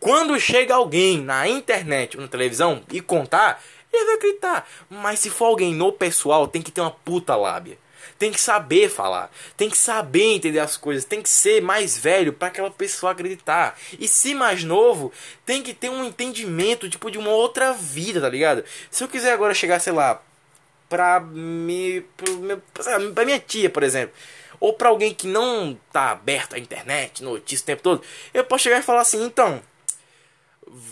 Quando chega alguém na internet ou na televisão e contar, ele vai acreditar. Mas se for alguém no pessoal, tem que ter uma puta lábia tem que saber falar, tem que saber entender as coisas, tem que ser mais velho para aquela pessoa acreditar. E se mais novo, tem que ter um entendimento tipo de uma outra vida, tá ligado? Se eu quiser agora chegar, sei lá, pra me pra minha tia, por exemplo, ou para alguém que não tá aberto à internet, notícia o tempo todo, eu posso chegar e falar assim, então,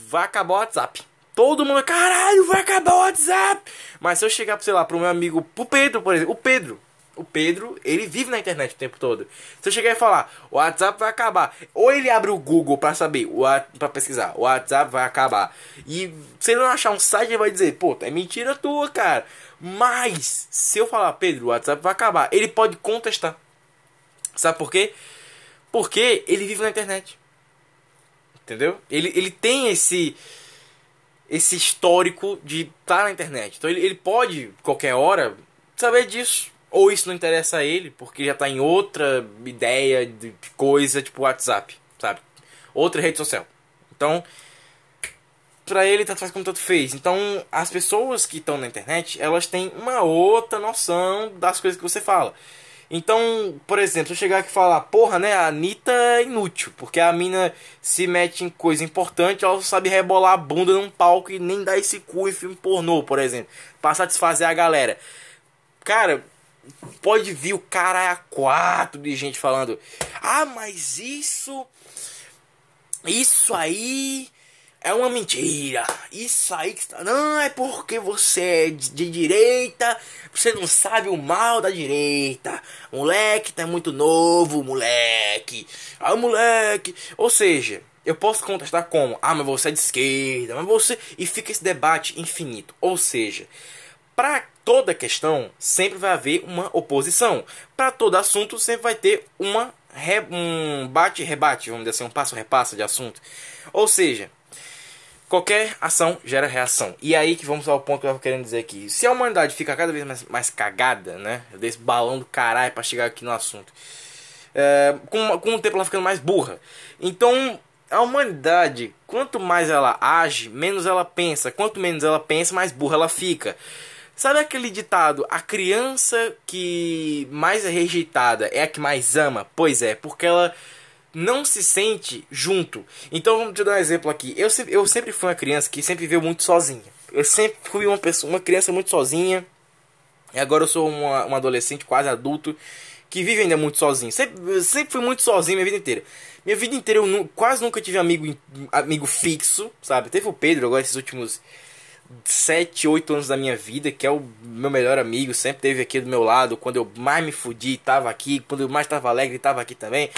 vai acabar o WhatsApp. Todo mundo, caralho, vai acabar o WhatsApp. Mas se eu chegar, sei lá, pro meu amigo, pro Pedro, por exemplo, o Pedro, o Pedro, ele vive na internet o tempo todo. Se eu chegar e falar, o WhatsApp vai acabar, ou ele abre o Google para saber, para pesquisar, o WhatsApp vai acabar. E se ele não achar um site, ele vai dizer, pô, é mentira tua, cara. Mas, se eu falar, Pedro, o WhatsApp vai acabar, ele pode contestar. Sabe por quê? Porque ele vive na internet. Entendeu? Ele, ele tem esse esse histórico de estar tá na internet. Então ele, ele pode, qualquer hora, saber disso. Ou isso não interessa a ele, porque já tá em outra ideia de coisa, tipo WhatsApp, sabe? outra rede social. Então, pra ele tanto faz como tanto fez. Então, as pessoas que estão na internet, elas têm uma outra noção das coisas que você fala. Então, por exemplo, se eu chegar aqui e falar, porra, né, a Anitta é inútil, porque a mina se mete em coisa importante, ela sabe rebolar a bunda num palco e nem dar esse cu em filme pornô, por exemplo, pra satisfazer a galera. Cara, pode vir o cara a quatro de gente falando, ah, mas isso, isso aí é uma mentira. Isso aí que está. Não, é porque você é de direita. Você não sabe o mal da direita. Moleque tá muito novo, moleque. Ah, moleque. Ou seja, eu posso contestar como? Ah, mas você é de esquerda. Mas você. E fica esse debate infinito. Ou seja, para toda questão sempre vai haver uma oposição. Para todo assunto sempre vai ter uma um bate-rebate, vamos dizer assim, um passo-repasso de assunto. Ou seja, Qualquer ação gera reação. E aí que vamos ao ponto que eu tô querendo dizer aqui. Se a humanidade fica cada vez mais, mais cagada, né? Eu dei esse balão do caralho pra chegar aqui no assunto. É, com, com o tempo ela ficando mais burra. Então, a humanidade, quanto mais ela age, menos ela pensa. Quanto menos ela pensa, mais burra ela fica. Sabe aquele ditado? A criança que mais é rejeitada é a que mais ama? Pois é, porque ela não se sente junto. Então vamos te dar um exemplo aqui. Eu eu sempre fui uma criança que sempre viveu muito sozinha. Eu sempre fui uma pessoa, uma criança muito sozinha. E agora eu sou uma, uma adolescente quase adulto que vive ainda muito sozinho. Sempre, sempre fui muito sozinho minha vida inteira. Minha vida inteira eu nu, quase nunca tive amigo, amigo fixo, sabe? Teve o Pedro agora esses últimos 7, 8 anos da minha vida, que é o meu melhor amigo, sempre teve aqui do meu lado, quando eu mais me fudi, tava aqui, quando eu mais tava alegre, tava aqui também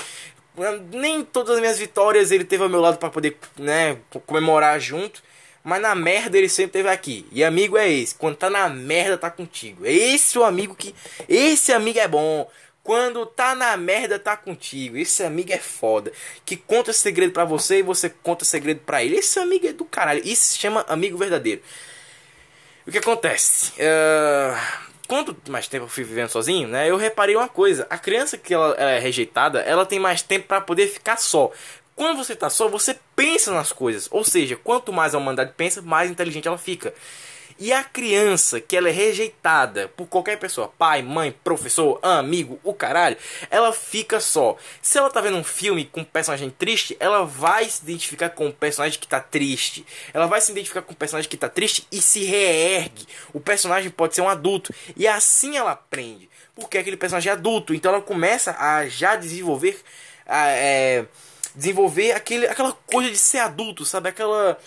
nem todas as minhas vitórias ele teve ao meu lado para poder, né, comemorar junto. Mas na merda ele sempre teve aqui. E amigo é esse. Quando tá na merda, tá contigo. É esse o amigo que. Esse amigo é bom. Quando tá na merda, tá contigo. Esse amigo é foda. Que conta segredo para você e você conta segredo para ele. Esse amigo é do caralho. Isso se chama amigo verdadeiro. O que acontece? Uh, quanto mais tempo eu fui vivendo sozinho, né, eu reparei uma coisa: a criança que ela é rejeitada, ela tem mais tempo para poder ficar só. Quando você está só, você pensa nas coisas. Ou seja, quanto mais a humanidade pensa, mais inteligente ela fica. E a criança que ela é rejeitada por qualquer pessoa, pai, mãe, professor, amigo, o caralho, ela fica só. Se ela tá vendo um filme com um personagem triste, ela vai se identificar com o personagem que tá triste. Ela vai se identificar com o personagem que tá triste e se reergue. O personagem pode ser um adulto e assim ela aprende. Porque aquele personagem é adulto, então ela começa a já desenvolver a, é, desenvolver aquele, aquela coisa de ser adulto, sabe? Aquela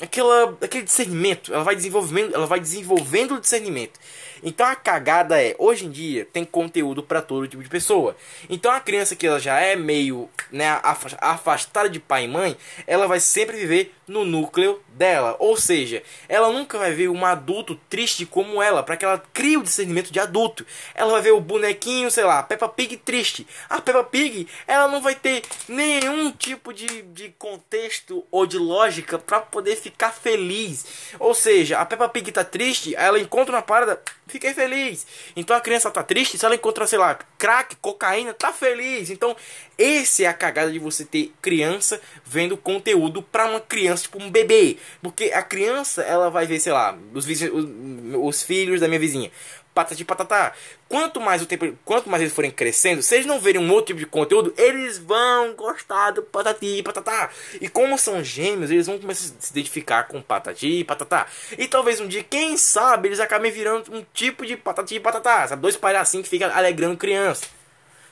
aquela, aquele discernimento, ela vai desenvolvendo, ela vai desenvolvendo o discernimento. Então a cagada é, hoje em dia tem conteúdo para todo tipo de pessoa. Então a criança que ela já é meio, né, afastada de pai e mãe, ela vai sempre viver no núcleo dela. Ou seja, ela nunca vai ver um adulto triste como ela, para que ela crie o discernimento de adulto. Ela vai ver o bonequinho, sei lá, Peppa Pig triste. A Peppa Pig, ela não vai ter nenhum tipo de, de contexto ou de lógica para poder ficar feliz. Ou seja, a Peppa Pig tá triste, ela encontra uma parada fiquei feliz. Então a criança tá triste, se ela encontra, sei lá, crack, cocaína, tá feliz. Então, esse é a cagada de você ter criança vendo conteúdo para uma criança, tipo um bebê. Porque a criança, ela vai ver, sei lá, os, os, os filhos da minha vizinha patati patatá. Quanto mais o tempo, quanto mais eles forem crescendo, se eles não verem um outro tipo de conteúdo, eles vão gostar do patati patatá. E como são gêmeos, eles vão começar a se identificar com patati patatá. E talvez um dia, quem sabe, eles acabem virando um tipo de patati patatá, sabe? Dois palhacinhos que ficam alegrando criança.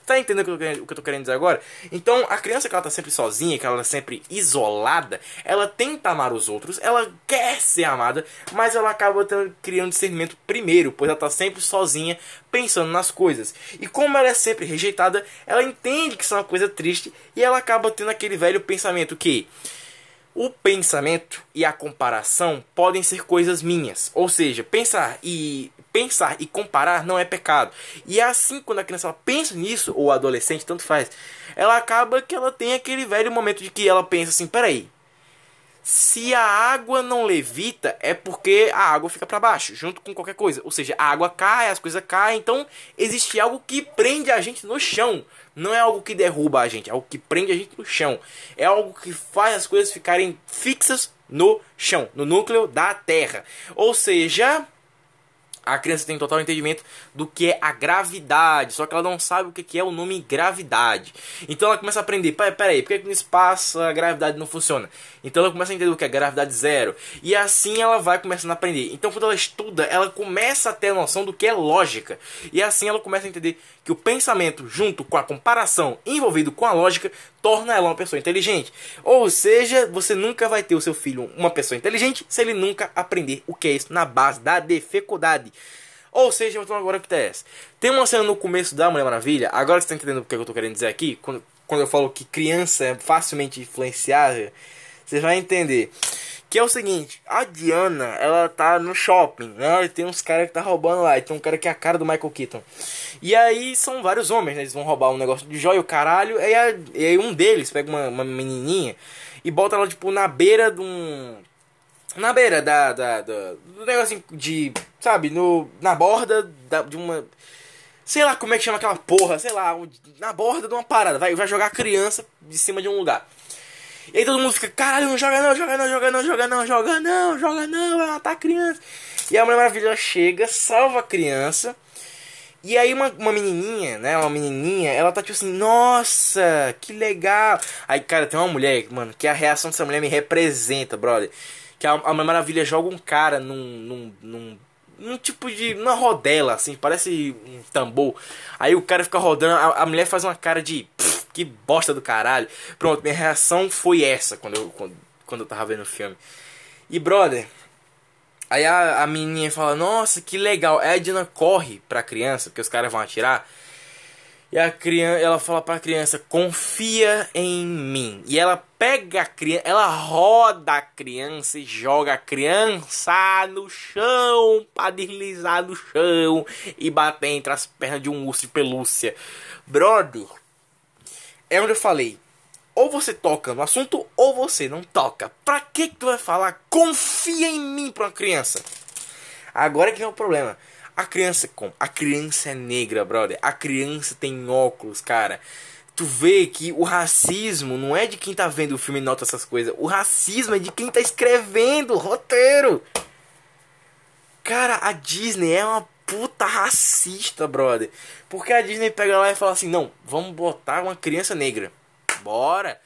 Tá entendendo o que, eu, eu tô querendo dizer agora? Então, a criança que ela tá sempre sozinha, que ela tá sempre isolada, ela tenta amar os outros, ela quer ser amada, mas ela acaba criando discernimento primeiro, pois ela tá sempre sozinha, pensando nas coisas. E como ela é sempre rejeitada, ela entende que isso é uma coisa triste e ela acaba tendo aquele velho pensamento que o pensamento e a comparação podem ser coisas minhas, ou seja, pensar e pensar e comparar não é pecado. E é assim quando a criança pensa nisso ou adolescente tanto faz, ela acaba que ela tem aquele velho momento de que ela pensa assim, peraí, Se a água não levita, é porque a água fica para baixo, junto com qualquer coisa. Ou seja, a água cai, as coisas caem, então existe algo que prende a gente no chão. Não é algo que derruba a gente, é algo que prende a gente no chão. É algo que faz as coisas ficarem fixas no chão, no núcleo da Terra. Ou seja, a criança tem total entendimento do que é a gravidade, só que ela não sabe o que é o nome gravidade. Então ela começa a aprender, peraí, por que no espaço a gravidade não funciona? Então ela começa a entender o que é gravidade zero. E assim ela vai começando a aprender. Então quando ela estuda, ela começa a ter a noção do que é lógica. E assim ela começa a entender que o pensamento, junto com a comparação envolvido com a lógica, torna ela uma pessoa inteligente. Ou seja, você nunca vai ter o seu filho uma pessoa inteligente se ele nunca aprender o que é isso na base da dificuldade. Ou seja, então agora o que é essa? Tem uma cena no começo da Mulher Maravilha, agora você está entendendo o que eu estou querendo dizer aqui, quando, quando eu falo que criança é facilmente influenciável, você vai entender. Que é o seguinte, a Diana, ela tá no shopping, né? E tem uns caras que tá roubando lá. E tem um cara que é a cara do Michael Keaton. E aí são vários homens, né? Eles vão roubar um negócio de joia, o caralho. E e aí um deles pega uma, uma menininha e bota ela, tipo, na beira de um... Na beira da, da, da do negócio de... Sabe? No, na borda da, de uma... Sei lá como é que chama aquela porra, sei lá, na borda de uma parada. Vai, vai jogar a criança de cima de um lugar. E aí todo mundo fica, caralho, não joga não, joga não, joga não, joga não, joga não, joga não, vai matar a criança. E a Mulher Maravilha chega, salva a criança. E aí uma, uma menininha, né, uma menininha, ela tá tipo assim, nossa, que legal. Aí, cara, tem uma mulher, mano, que a reação dessa mulher me representa, brother. Que a, a Mulher Maravilha joga um cara num, num, num num tipo de. uma rodela, assim, parece um tambor. Aí o cara fica rodando, a, a mulher faz uma cara de. Pff, que bosta do caralho. Pronto, minha reação foi essa quando eu, quando, quando eu tava vendo o filme. E brother. Aí a, a menininha fala, nossa, que legal. Aí a Dina corre pra criança, porque os caras vão atirar. E a criança, ela fala pra criança, confia em mim. E ela pega a criança, ela roda a criança e joga a criança no chão pra deslizar no chão e bater entre as pernas de um urso de pelúcia. Brother, é onde eu falei. Ou você toca no assunto ou você não toca. Pra que, que tu vai falar confia em mim pra uma criança? Agora que vem o problema. A criança com a criança é negra, brother. A criança tem óculos, cara. Tu vê que o racismo não é de quem tá vendo o filme e nota essas coisas. O racismo é de quem tá escrevendo o roteiro. Cara, a Disney é uma puta racista, brother. Porque a Disney pega lá e fala assim: não, vamos botar uma criança negra. Bora!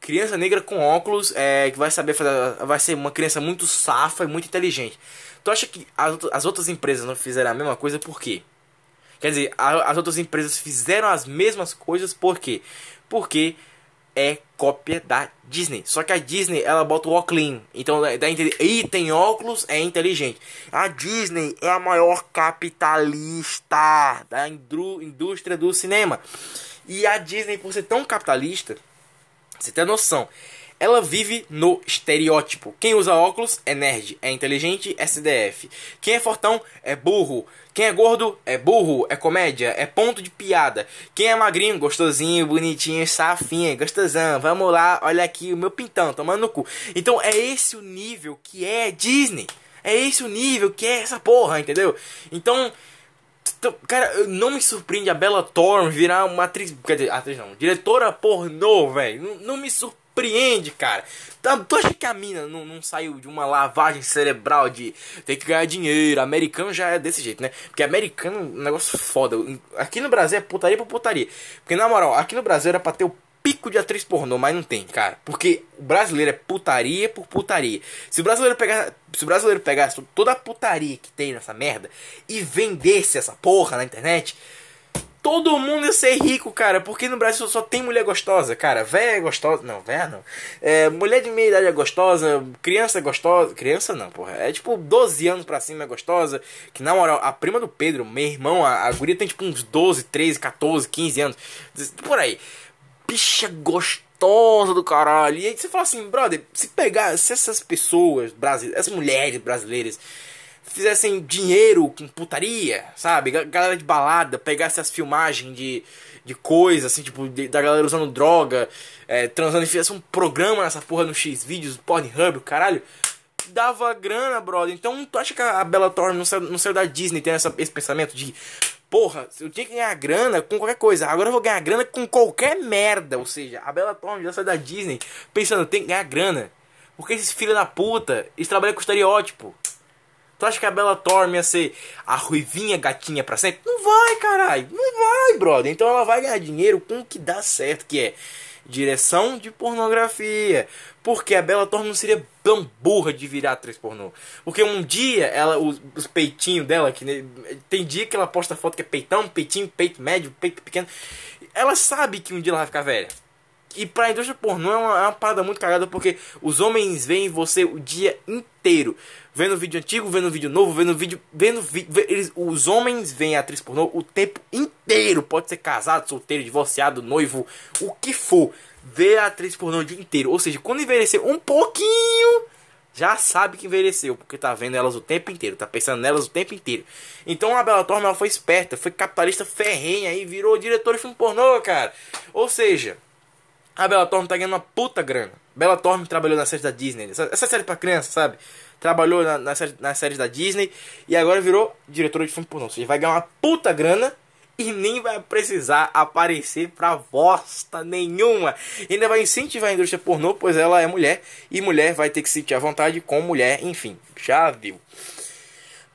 Criança negra com óculos, é, que vai saber fazer. Vai ser uma criança muito safa e muito inteligente. Tu acha que as, as outras empresas não fizeram a mesma coisa por quê? Quer dizer, a, as outras empresas fizeram as mesmas coisas por quê? Porque é cópia da Disney. Só que a Disney, ela bota o óculos. Então, dá entender. E tem óculos, é inteligente. A Disney é a maior capitalista da indústria do cinema. E a Disney, por ser tão capitalista, você tem noção ela vive no estereótipo. Quem usa óculos é nerd, é inteligente, é CDF. Quem é fortão é burro. Quem é gordo é burro, é comédia, é ponto de piada. Quem é magrinho, gostosinho, bonitinho, safinha, gostosão. Vamos lá, olha aqui o meu pintão, tomando no cu. Então é esse o nível que é Disney. É esse o nível que é essa porra, entendeu? Então, cara, não me surpreende a Bella Thorne virar uma atriz. Quer dizer, atriz não, diretora pornô, velho. Não, não me surpreende surpreende, cara. Tá, tu acha que a mina não, não saiu de uma lavagem cerebral de ter que ganhar dinheiro? Americano já é desse jeito, né? Porque americano é um negócio foda. Aqui no Brasil é putaria por putaria. Porque na moral, aqui no Brasil era pra ter o pico de atriz pornô, mas não tem, cara. Porque o brasileiro é putaria por putaria. Se o brasileiro pegar, se o brasileiro pegasse toda a putaria que tem nessa merda e vendesse essa porra na internet, todo mundo ia ser rico, cara, porque no Brasil só tem mulher gostosa, cara. Véia é gostosa. Não, véia não. É, mulher de meia idade é gostosa, criança é gostosa. Criança não, porra. É tipo 12 anos pra cima é gostosa. Que na moral, a prima do Pedro, meu irmão, a, a guria tem tipo uns 12, 13, 14, 15 anos. Por aí. Bicha gostosa do caralho. E aí você fala assim, brother, se pegar, se essas pessoas brasileiras, as mulheres brasileiras fizessem dinheiro com putaria, sabe? Galera de balada pegasse as filmagens de, de coisa, assim, tipo, de, da galera usando droga, é, transando e fizesse um programa nessa porra no X-Vídeos, Pornhub, caralho. Dava grana, brother. Então, tu acha que a Bella Thorne não saiu, não saiu da Disney tem essa, esse pensamento de porra, eu tinha que ganhar grana com qualquer coisa. Agora eu vou ganhar grana com qualquer merda. Ou seja, a Bella Thorne já saiu da Disney pensando, tem que ganhar grana. Porque esses filhos da puta, eles trabalham com estereótipo. Tu acha que a Bela Thorne ia ser a ruivinha gatinha pra sempre? Não vai, caralho. Não vai, brother. Então ela vai ganhar dinheiro com o que dá certo, que é direção de pornografia. Porque a Bela Thorne não seria tão burra de virar atriz pornô. Porque um dia ela, os, os peitinhos dela, que tem dia que ela posta foto que é peitão, peitinho, peito médio, peito pequeno. Ela sabe que um dia ela vai ficar velha. E pra indústria pornô é uma, é uma parada muito cagada porque os homens veem você o dia inteiro. Vendo vídeo antigo, vendo vídeo novo, vendo vídeo. Vendo vi, eles, Os homens veem a atriz pornô o tempo inteiro. Pode ser casado, solteiro, divorciado, noivo, o que for. Vê a atriz pornô o dia inteiro. Ou seja, quando envelhecer um pouquinho, já sabe que envelheceu, porque tá vendo elas o tempo inteiro, tá pensando nelas o tempo inteiro. Então a Bela Thorne ela foi esperta, foi capitalista ferrenha e virou diretora de filme pornô, cara. Ou seja, a Bella Thorne tá ganhando uma puta grana. Bella Thorne trabalhou na série da Disney. Essa, essa série pra criança, sabe? Trabalhou na, na, série, na série da Disney e agora virou diretora de filme pornô. Ou seja, vai ganhar uma puta grana e nem vai precisar aparecer pra bosta nenhuma. Ainda vai incentivar a indústria pornô, pois ela é mulher e mulher vai ter que se sentir à vontade com mulher, enfim, já viu.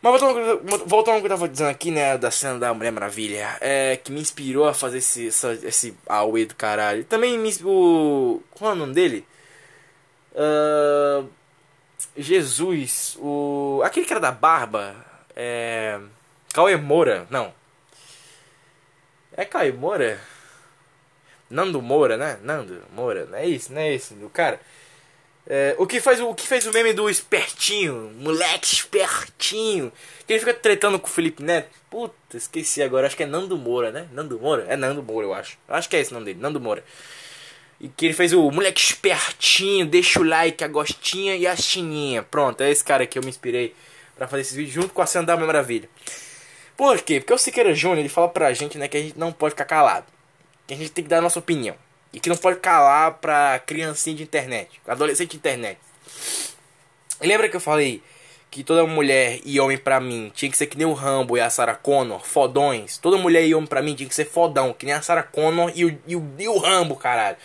Mas voltando, ao que eu tava dizendo aqui, né, da cena da Mulher Maravilha, é, que me inspirou a fazer esse, essa, esse Aue do caralho. Também me inspirou. Qual é o nome dele? Uh, Jesus, o. Aquele cara da barba. É. Cauê Moura, não. É Cauê Moura? Nando Moura, né? Nando Moura, não é isso, não é isso, o cara. É, o, que faz, o que fez o meme do espertinho, moleque espertinho, que ele fica tretando com o Felipe Neto. Puta, esqueci agora, acho que é Nando Moura, né? Nando Moura? É Nando Moura, eu acho. Acho que é esse o nome dele, Nando Moura. E que ele fez o moleque espertinho, deixa o like, a gostinha e a chininha. Pronto, é esse cara que eu me inspirei para fazer esse vídeo junto com a da Maravilha. Por quê? Porque o Siqueira Júnior ele fala pra gente né, que a gente não pode ficar calado. Que a gente tem que dar a nossa opinião. E que não pode calar pra criancinha de internet, adolescente de internet. E lembra que eu falei que toda mulher e homem pra mim tinha que ser que nem o Rambo e a Sarah Connor, fodões. Toda mulher e homem pra mim tinha que ser fodão, que nem a Sarah Connor e o, e o, e o Rambo, caralho.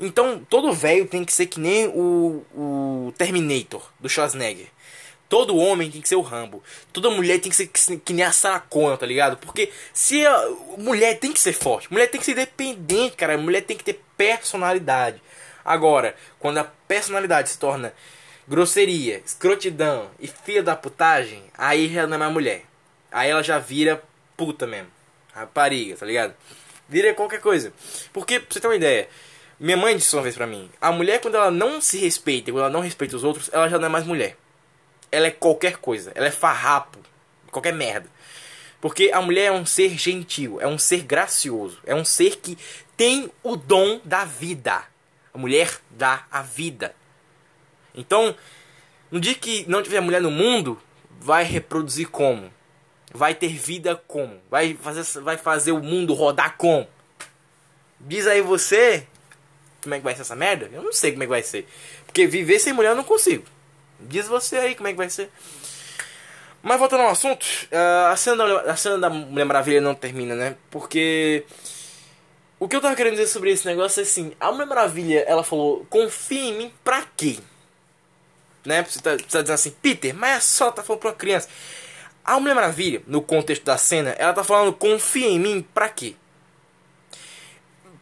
Então, todo velho tem que ser que nem o, o Terminator, do Schwarzenegger. Todo homem tem que ser o Rambo. Toda mulher tem que ser que, que nem a Sarah Connor, tá ligado? Porque se a mulher tem que ser forte, mulher tem que ser independente, cara. Mulher tem que ter personalidade. Agora, quando a personalidade se torna grosseria, escrotidão e filha da putagem, aí ela não é mais mulher. Aí ela já vira puta mesmo. Rapariga, tá ligado? Vira qualquer coisa. Porque, pra você ter uma ideia, minha mãe disse uma vez pra mim: a mulher, quando ela não se respeita, quando ela não respeita os outros, ela já não é mais mulher ela é qualquer coisa. Ela é farrapo. Qualquer merda. Porque a mulher é um ser gentil, é um ser gracioso, é um ser que tem o dom da vida. A mulher dá a vida. Então, no dia que não tiver mulher no mundo, vai reproduzir como? Vai ter vida como? Vai fazer, vai fazer o mundo rodar como? Diz aí você como é que vai ser essa merda? Eu não sei como é que vai ser. Porque viver sem mulher eu não consigo. Diz você aí como é que vai ser. Mas voltando ao assunto, a cena, da, a cena da Mulher Maravilha não termina, né? Porque. O que eu tava querendo dizer sobre esse negócio é assim: a Mulher Maravilha, ela falou, confia em mim pra quê? Né? Você tá, você tá dizendo assim, Peter, mas só tá falando pra uma criança. A Mulher Maravilha, no contexto da cena, ela tá falando, confia em mim pra quê?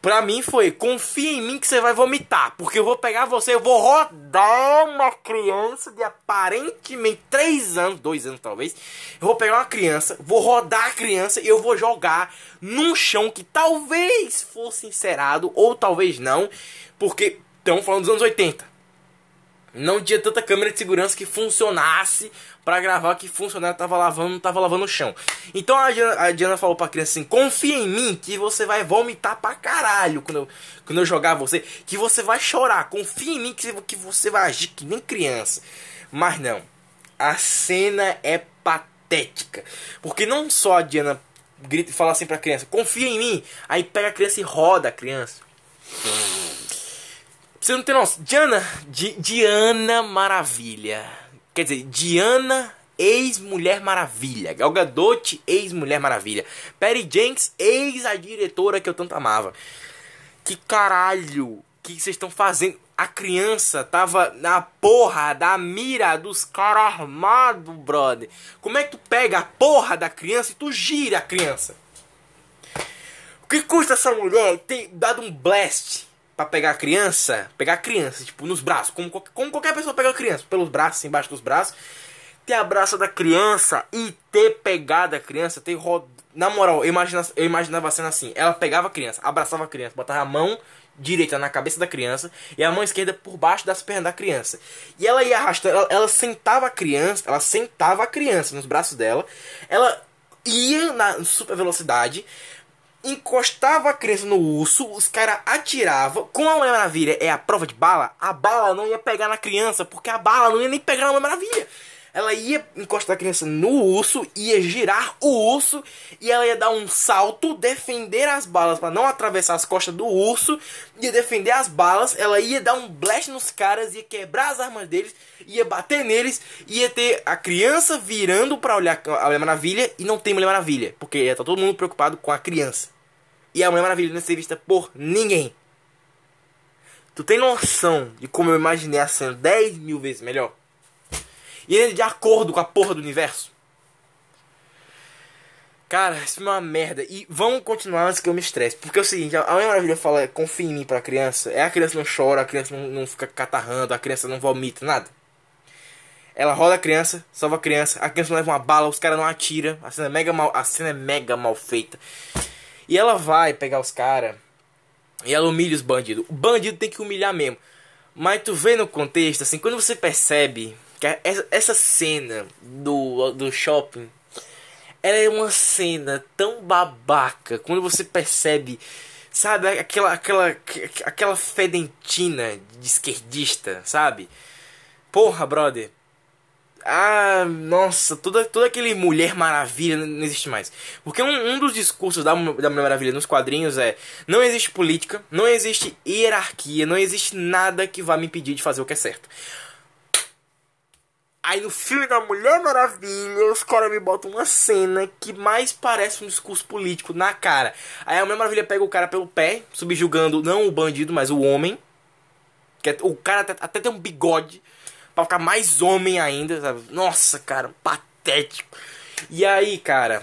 Pra mim foi, confia em mim que você vai vomitar, porque eu vou pegar você, eu vou rodar uma criança de aparentemente 3 anos, 2 anos talvez. Eu vou pegar uma criança, vou rodar a criança e eu vou jogar num chão que talvez fosse encerado ou talvez não, porque estão falando dos anos 80 não tinha tanta câmera de segurança que funcionasse para gravar que funcionário tava lavando, tava lavando o chão. Então a Diana, a Diana falou pra criança assim: confia em mim que você vai vomitar pra caralho quando eu, quando eu jogar você, que você vai chorar. Confia em mim que, que você vai agir que nem criança. Mas não. a cena é patética. Porque não só a Diana grita e fala assim pra criança, confia em mim. Aí pega a criança e roda a criança. Você não tem noção. Diana, Di, Diana Maravilha. Quer dizer, Diana ex-Mulher Maravilha. Gal Gadot, ex-Mulher Maravilha. Perry Jenks, ex a diretora que eu tanto amava. Que caralho que vocês estão fazendo? A criança tava na porra da mira dos caras armados, brother. Como é que tu pega a porra da criança e tu gira a criança? O que custa essa mulher ter dado um blast para pegar a criança? Pegar a criança, tipo, nos braços. Como, como qualquer pessoa pega a criança, pelos braços, embaixo dos braços. Ter abraço da criança e ter pegado a criança, ter rodado. Na moral, eu, imagina, eu imaginava a cena assim: ela pegava a criança, abraçava a criança, botava a mão direita na cabeça da criança e a mão esquerda por baixo das pernas da criança. E ela ia arrastando, ela, ela sentava a criança, ela sentava a criança nos braços dela, ela ia na super velocidade, encostava a criança no urso, os caras atiravam. Com a Mulher Maravilha é a prova de bala, a bala não ia pegar na criança, porque a bala não ia nem pegar na Mulher Maravilha ela ia encostar a criança no urso, ia girar o urso e ela ia dar um salto, defender as balas para não atravessar as costas do urso, ia defender as balas, ela ia dar um blast nos caras, ia quebrar as armas deles, ia bater neles, ia ter a criança virando para olhar a Mulher Maravilha e não tem Mulher Maravilha, porque tá todo mundo preocupado com a criança. E a Mulher Maravilha não ser vista por ninguém. Tu tem noção de como eu imaginei a cena 10 mil vezes melhor? E ele de acordo com a porra do universo. Cara, isso é uma merda. E vamos continuar antes que eu me estresse. Porque é o seguinte, a Mulher Maravilha fala confia em mim pra criança. É a criança não chora, a criança não, não fica catarrando, a criança não vomita, nada. Ela roda a criança, salva a criança, a criança não leva uma bala, os caras não atiram. A cena é mega mal, a cena é mega mal feita. E ela vai pegar os caras e ela humilha os bandidos. O bandido tem que humilhar mesmo. Mas tu vê no contexto, assim, quando você percebe que essa, essa cena do, do shopping ela é uma cena tão babaca quando você percebe, sabe, aquela aquela aquela fedentina de esquerdista, sabe? Porra, brother. Ah, nossa, toda, toda aquele Mulher Maravilha não existe mais. Porque um, um dos discursos da, da Mulher Maravilha nos quadrinhos é: não existe política, não existe hierarquia, não existe nada que vá me impedir de fazer o que é certo. Aí no filme da Mulher Maravilha, os caras me botam uma cena que mais parece um discurso político na cara. Aí a Mulher Maravilha pega o cara pelo pé, subjugando não o bandido, mas o homem. Que é, o cara até, até tem um bigode pra ficar mais homem ainda, sabe? Nossa, cara, patético. E aí, cara,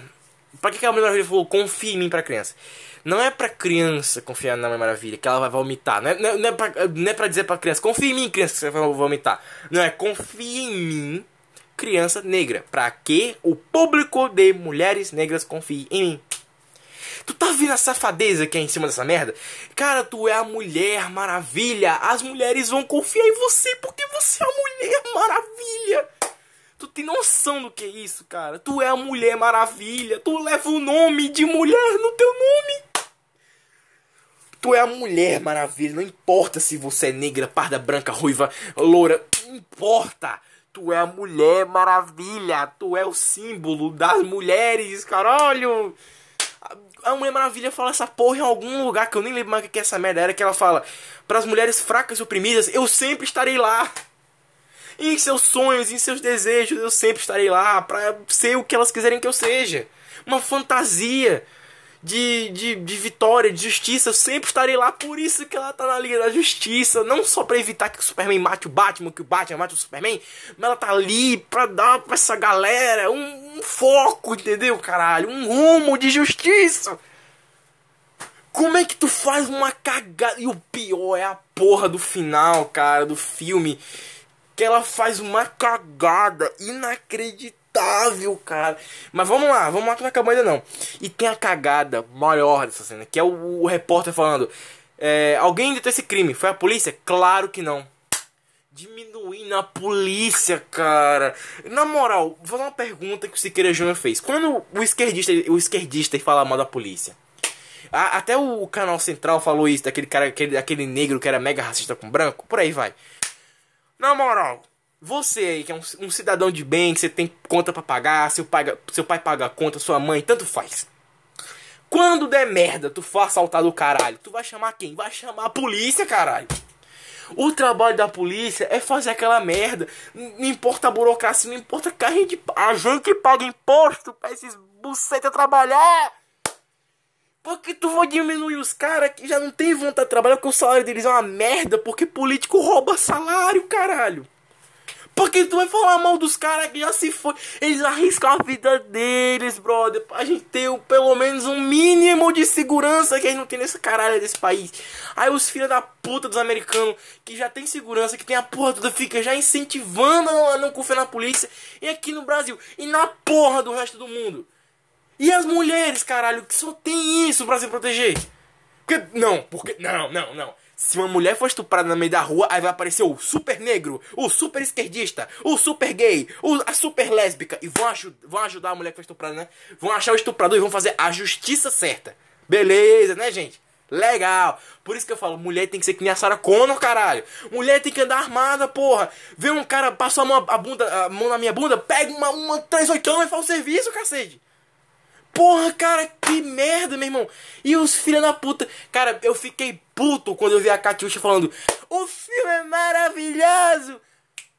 pra que, que a Mulher Maravilha falou confia em mim pra criança? Não é pra criança confiar na Mulher Maravilha que ela vai vomitar. Não é, não é, não é, pra, não é pra dizer pra criança, confia em mim, criança, que você vai vomitar. Não é, confia em mim, criança negra. Pra que o público de mulheres negras confie em mim. Tu tá vendo a safadeza que é em cima dessa merda? Cara, tu é a mulher maravilha. As mulheres vão confiar em você porque você é a mulher maravilha. Tu tem noção do que é isso, cara? Tu é a mulher maravilha. Tu leva o nome de mulher no teu nome. Tu é a mulher maravilha. Não importa se você é negra, parda, branca, ruiva, loura. Não importa. Tu é a mulher maravilha. Tu é o símbolo das mulheres, caralho. A Mulher Maravilha fala essa porra em algum lugar que eu nem lembro mais o que é essa merda. Era que ela fala: Para as mulheres fracas e oprimidas, eu sempre estarei lá. Em seus sonhos, em seus desejos, eu sempre estarei lá para ser o que elas quiserem que eu seja. Uma fantasia de, de, de vitória, de justiça, eu sempre estarei lá. Por isso que ela tá na Liga da Justiça. Não só para evitar que o Superman mate o Batman, que o Batman mate o Superman, mas ela tá ali pra dar pra essa galera um, um foco, entendeu, caralho? Um rumo de justiça. Como é que tu faz uma cagada? E o pior é a porra do final, cara, do filme. Que ela faz uma cagada inacreditável inacreditável, cara. Mas vamos lá, vamos lá que não acabou ainda não. E tem a cagada maior dessa cena, que é o, o repórter falando: é, Alguém deu esse crime? Foi a polícia? Claro que não. Diminuindo a polícia, cara. Na moral, vou fazer uma pergunta que o Siqueira Júnior fez. Quando o esquerdista, o esquerdista fala mal da polícia, a, até o canal central falou isso, daquele cara, aquele, aquele negro que era mega racista com branco, por aí vai. Na moral, Você aí, que é um, um cidadão de bem, que você tem conta para pagar, seu pai, seu pai paga a conta, sua mãe, tanto faz. Quando der merda, tu for assaltado do caralho, tu vai chamar quem? Vai chamar a polícia, caralho. O trabalho da polícia é fazer aquela merda. Não importa a burocracia, não importa que a gente, a gente paga imposto pra esses buceta trabalhar. Porque tu vai diminuir os caras que já não tem vontade de trabalhar porque o salário deles é uma merda, porque político rouba salário, caralho. Porque tu vai falar mal dos caras que já se foi. Eles arriscam a vida deles, brother. Pra gente ter pelo menos um mínimo de segurança que a gente não tem nesse caralho desse país. Aí os filhos da puta dos americanos que já tem segurança, que tem a porra toda, fica já incentivando a não confiar na polícia. E aqui no Brasil. E na porra do resto do mundo. E as mulheres, caralho, que só tem isso pra se proteger. Não, porque. Não, não, não. Se uma mulher for estuprada no meio da rua, aí vai aparecer o super negro, o super esquerdista, o super gay, o, a super lésbica. E vão, aju vão ajudar a mulher que foi estuprada, né? Vão achar o estuprador e vão fazer a justiça certa. Beleza, né, gente? Legal. Por isso que eu falo, mulher tem que ser que nem a Sarah Connor, caralho. Mulher tem que andar armada, porra. Vê um cara, passa a mão, a, bunda, a mão na minha bunda, pega uma, uma 38 e faz o serviço, cacete. Porra, cara, que merda, meu irmão. E os filhos da puta. Cara, eu fiquei puto quando eu vi a Katiusha falando: O filme é maravilhoso.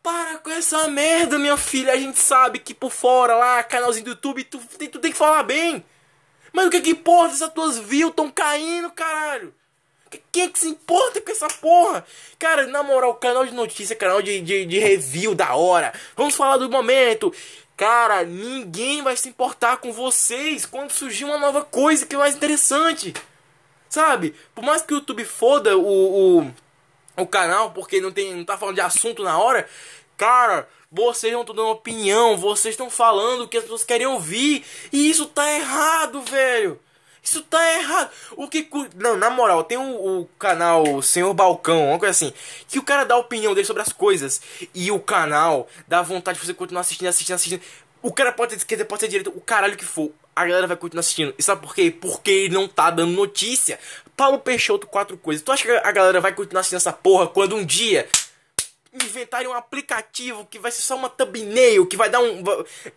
Para com essa merda, minha filha. A gente sabe que por fora lá, canalzinho do YouTube, tu, tu tem que falar bem. Mas o que que importa? Essas tuas views tão caindo, caralho. Quem é que se importa com essa porra? Cara, na moral, canal de notícia, canal de, de, de review da hora. Vamos falar do momento. Cara, ninguém vai se importar com vocês quando surgir uma nova coisa que é mais interessante. Sabe? Por mais que o YouTube foda o, o, o canal, porque não, tem, não tá falando de assunto na hora, cara, vocês não estão dando opinião, vocês estão falando o que as pessoas querem ouvir. E isso tá errado, velho. Isso tá errado. O que. Não, na moral, tem o, canal Senhor Balcão, uma coisa assim. Que o cara dá a opinião dele sobre as coisas. E o canal dá vontade de você continuar assistindo, assistindo, assistindo. O cara pode ter esquerda, pode ter direito, o caralho que for. A galera vai continuar assistindo. E sabe por quê? Porque ele não tá dando notícia. Paulo Peixoto, quatro coisas. Tu acha que a galera vai continuar assistindo essa porra quando um dia inventarem um aplicativo que vai ser só uma thumbnail, que vai dar um.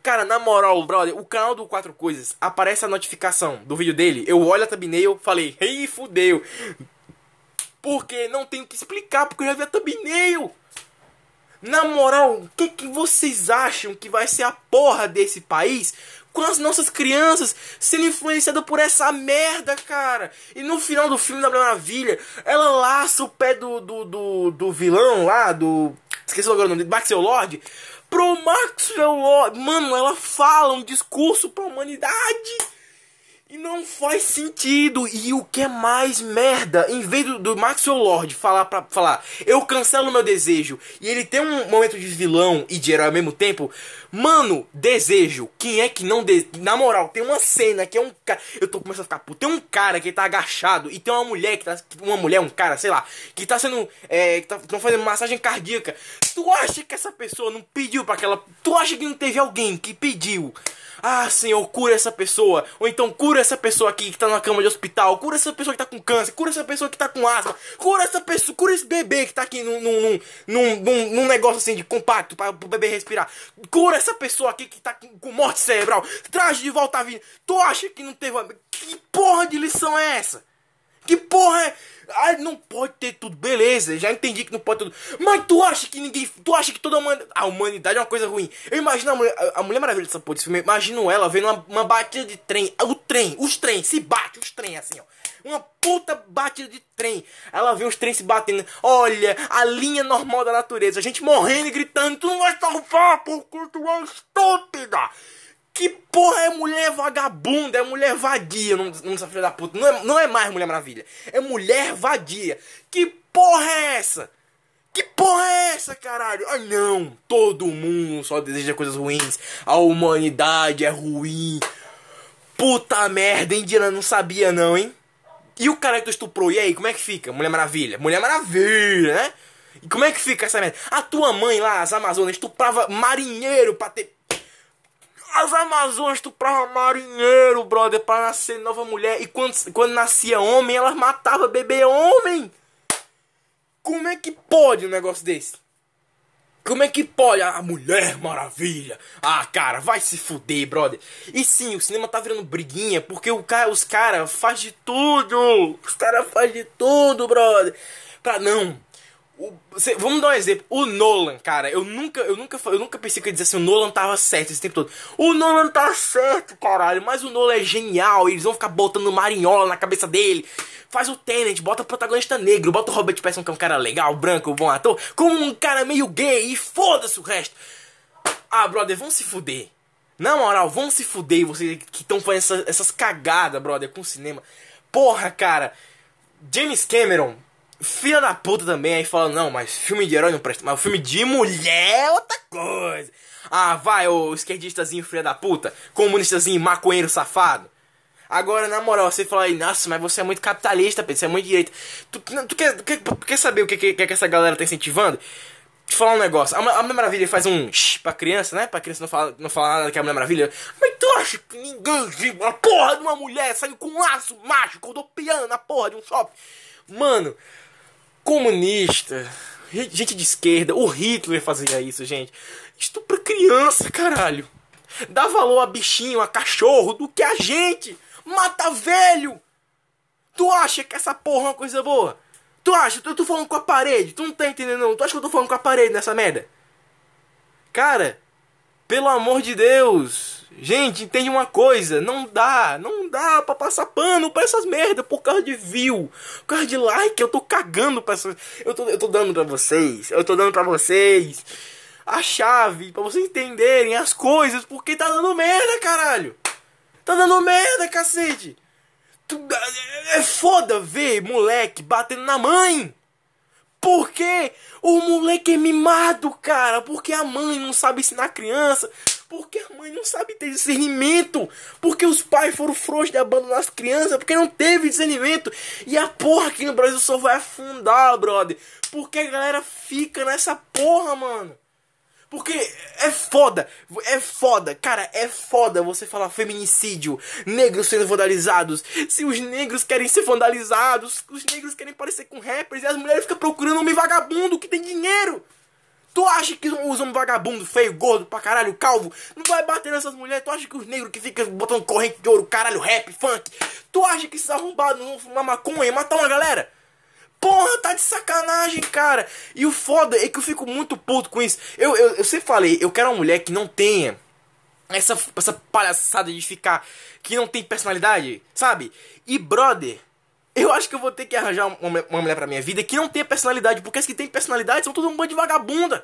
Cara, na moral, brother, o canal do Quatro Coisas aparece a notificação do vídeo dele. Eu olho a thumbnail, falei, ei, fudeu. Porque não tenho que explicar, porque eu já vi a thumbnail. Na moral, o que, que vocês acham que vai ser a porra desse país com as nossas crianças sendo influenciadas por essa merda, cara. E no final do filme da Maravilha, ela laça o pé do, do, do, do vilão lá, do. Esqueci agora o nome dele, Maxwell Lord. Pro Maxwell Lord. Mano, ela fala um discurso pra humanidade e não faz sentido. E o que é mais merda, em vez do, do Maxwell Lord falar para falar, eu cancelo meu desejo, e ele tem um momento de vilão e de herói ao mesmo tempo, mano, desejo. Quem é que não de... Na moral, tem uma cena que é um cara. Eu tô começando a ficar puto. Tem um cara que tá agachado e tem uma mulher que tá. Uma mulher, um cara, sei lá, que tá sendo. É, que tá, fazendo massagem cardíaca. Tu acha que essa pessoa não pediu para aquela. Tu acha que não teve alguém que pediu ah, Senhor, cura essa pessoa. Ou então cura essa pessoa aqui que tá na cama de hospital. Cura essa pessoa que tá com câncer. Cura essa pessoa que tá com asma. Cura essa pessoa. Cura esse bebê que tá aqui num, num, num, num, num negócio assim de compacto para o bebê respirar. Cura essa pessoa aqui que tá com morte cerebral. Traz de volta a vida. Tu acha que não teve. Que porra de lição é essa? Que porra é. Ah, não pode ter tudo, beleza, já entendi que não pode tudo. Mas tu acha que ninguém. Tu acha que toda. A humanidade é uma coisa ruim. Eu imagino a Mulher, a mulher Maravilha dessa porra desse filme. Imagino ela vendo uma, uma batida de trem. O trem, os trens, se bate, os trem assim, ó. Uma puta batida de trem. Ela vê os trens se batendo. Olha, a linha normal da natureza. A gente morrendo e gritando. Tu não vai salvar porque tu é estúpida. Que porra é mulher vagabunda? É mulher vadia, não, não essa filha da puta. Não é, não é mais Mulher Maravilha. É mulher vadia. Que porra é essa? Que porra é essa, caralho? Ah, não. Todo mundo só deseja coisas ruins. A humanidade é ruim. Puta merda, hein? Não sabia, não, hein? E o cara que tu estuprou, e aí, como é que fica? Mulher Maravilha. Mulher Maravilha, né? E como é que fica essa merda? A tua mãe lá, as Amazonas, estuprava marinheiro pra ter as Amazonas estupravam marinheiro, brother, pra nascer nova mulher. E quando, quando nascia homem, elas matavam bebê homem. Como é que pode um negócio desse? Como é que pode? A Mulher Maravilha. Ah, cara, vai se fuder, brother. E sim, o cinema tá virando briguinha porque o cara, os caras faz de tudo. Os caras faz de tudo, brother. Pra não. O, cê, vamos dar um exemplo. O Nolan, cara, eu nunca, eu nunca, eu nunca pensei que ia dizer assim, o Nolan tava certo esse tempo todo. O Nolan tá certo, caralho, mas o Nolan é genial. Eles vão ficar botando marinhola na cabeça dele. Faz o Tenet, bota o protagonista negro, bota o Robert Pattinson, que é um cara legal, branco, bom ator, como um cara meio gay e foda-se o resto. Ah, brother, vão se fuder. Na moral, vão se fuder vocês que estão fazendo essa, essas cagadas, brother, com o cinema. Porra, cara. James Cameron, filha da puta também, aí fala, não, mas filme de herói não presta, mas filme de mulher é outra coisa. Ah, vai, ô esquerdistazinho filha da puta, comunistazinho maconheiro safado. Agora, na moral, você fala aí, nossa, mas você é muito capitalista, você é muito direita. Tu, tu, quer, tu, quer, quer saber o que, que, que essa galera tá incentivando? Te falar um negócio, a, a Mulher Maravilha faz um shh pra criança, né? Pra criança não falar não fala nada que é a Mulher Maravilha. Mas tu acha que ninguém a porra de uma mulher saiu com um laço mágico, piano na porra de um shopping? Mano, comunista, gente de esquerda, o Hitler fazia isso, gente. Estupra criança, caralho. Dá valor a bichinho, a cachorro, do que a gente. Mata velho. Tu acha que essa porra é uma coisa boa? Tu acha? Eu tô falando com a parede. Tu não tá entendendo não. Tu acha que eu tô falando com a parede nessa merda? Cara, pelo amor de Deus. Gente, entende uma coisa, não dá, não dá pra passar pano pra essas merdas por causa de view, por causa de like, eu tô cagando pra essas... Eu tô, eu tô dando pra vocês, eu tô dando pra vocês a chave pra vocês entenderem as coisas, porque tá dando merda, caralho. Tá dando merda, cacete. É foda ver moleque batendo na mãe. Porque o moleque é mimado, cara. Porque a mãe não sabe ensinar a criança. Porque a mãe não sabe ter discernimento. Porque os pais foram frouxos de abandonar as crianças. Porque não teve discernimento. E a porra aqui no Brasil só vai afundar, brother. Porque a galera fica nessa porra, mano. Porque é foda, é foda, cara, é foda você falar feminicídio, negros sendo vandalizados. Se os negros querem ser vandalizados, os negros querem parecer com rappers e as mulheres ficam procurando homem vagabundo que tem dinheiro. Tu acha que os homens vagabundo, feio, gordo, pra caralho, calvo, não vai bater nessas mulheres? Tu acha que os negros que ficam botando corrente de ouro, caralho, rap, funk, tu acha que esses arrombados não fumar maconha e matar uma galera? Porra, tá de sacanagem, cara. E o foda é que eu fico muito puto com isso. Eu, eu, eu sempre falei, eu quero uma mulher que não tenha essa, essa palhaçada de ficar. que não tem personalidade, sabe? E brother, eu acho que eu vou ter que arranjar uma, uma mulher pra minha vida que não tenha personalidade, porque as que tem personalidade são todo um bando de vagabunda.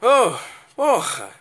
Oh, porra.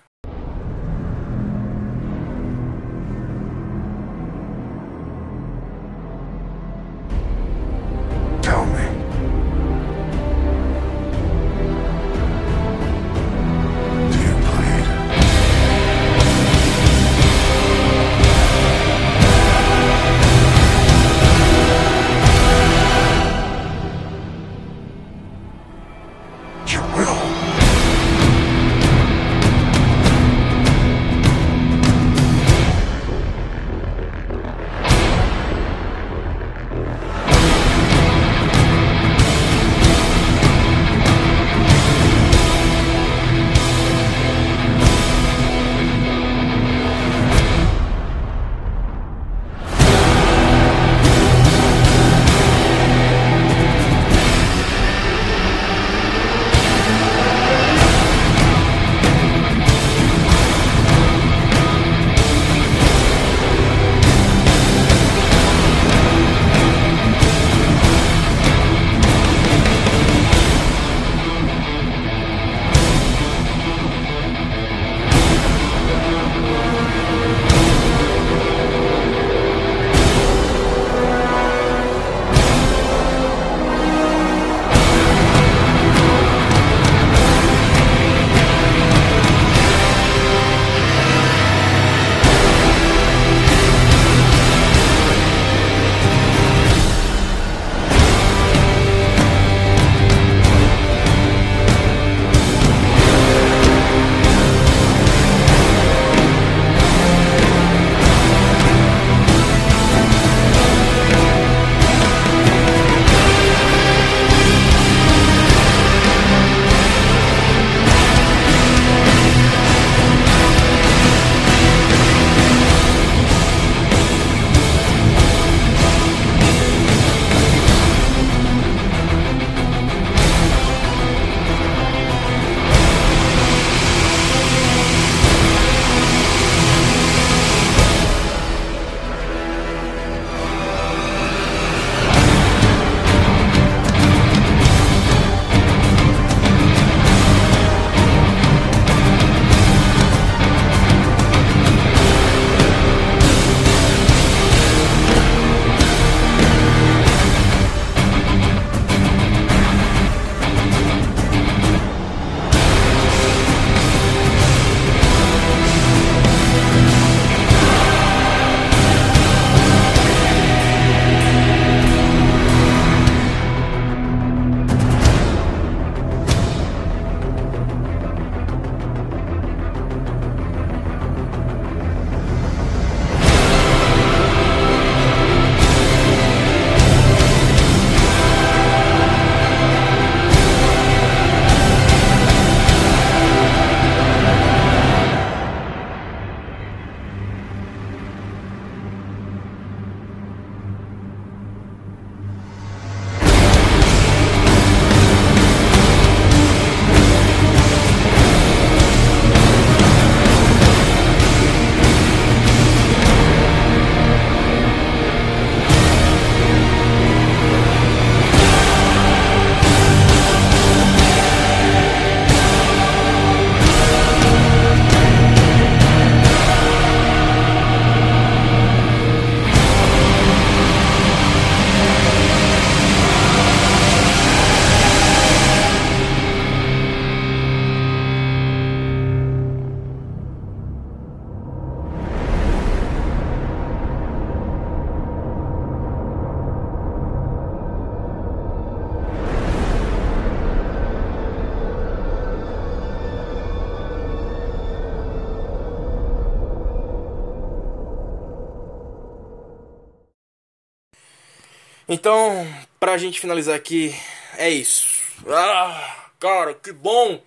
Então, pra gente finalizar aqui, é isso. Ah, cara, que bom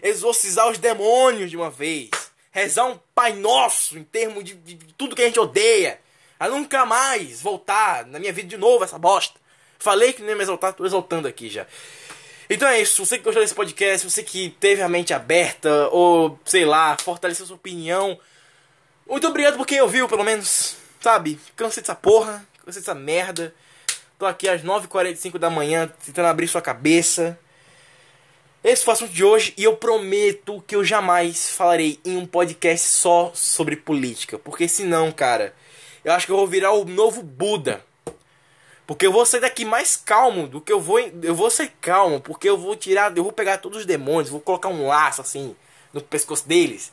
exorcizar os demônios de uma vez. Rezar um Pai Nosso em termos de, de, de tudo que a gente odeia. A nunca mais voltar na minha vida de novo essa bosta. Falei que não ia me exaltar, tô exaltando aqui já. Então é isso, você que gostou desse podcast, você que teve a mente aberta, ou sei lá, fortaleceu sua opinião. Muito obrigado por quem ouviu, pelo menos. Sabe? Cansei dessa porra, cansei dessa merda. Tô aqui às 9h45 da manhã tentando abrir sua cabeça. Esse foi o assunto de hoje e eu prometo que eu jamais falarei em um podcast só sobre política. Porque senão, cara, eu acho que eu vou virar o novo Buda. Porque eu vou sair daqui mais calmo do que eu vou. Eu vou ser calmo, porque eu vou tirar. Eu vou pegar todos os demônios, vou colocar um laço assim no pescoço deles.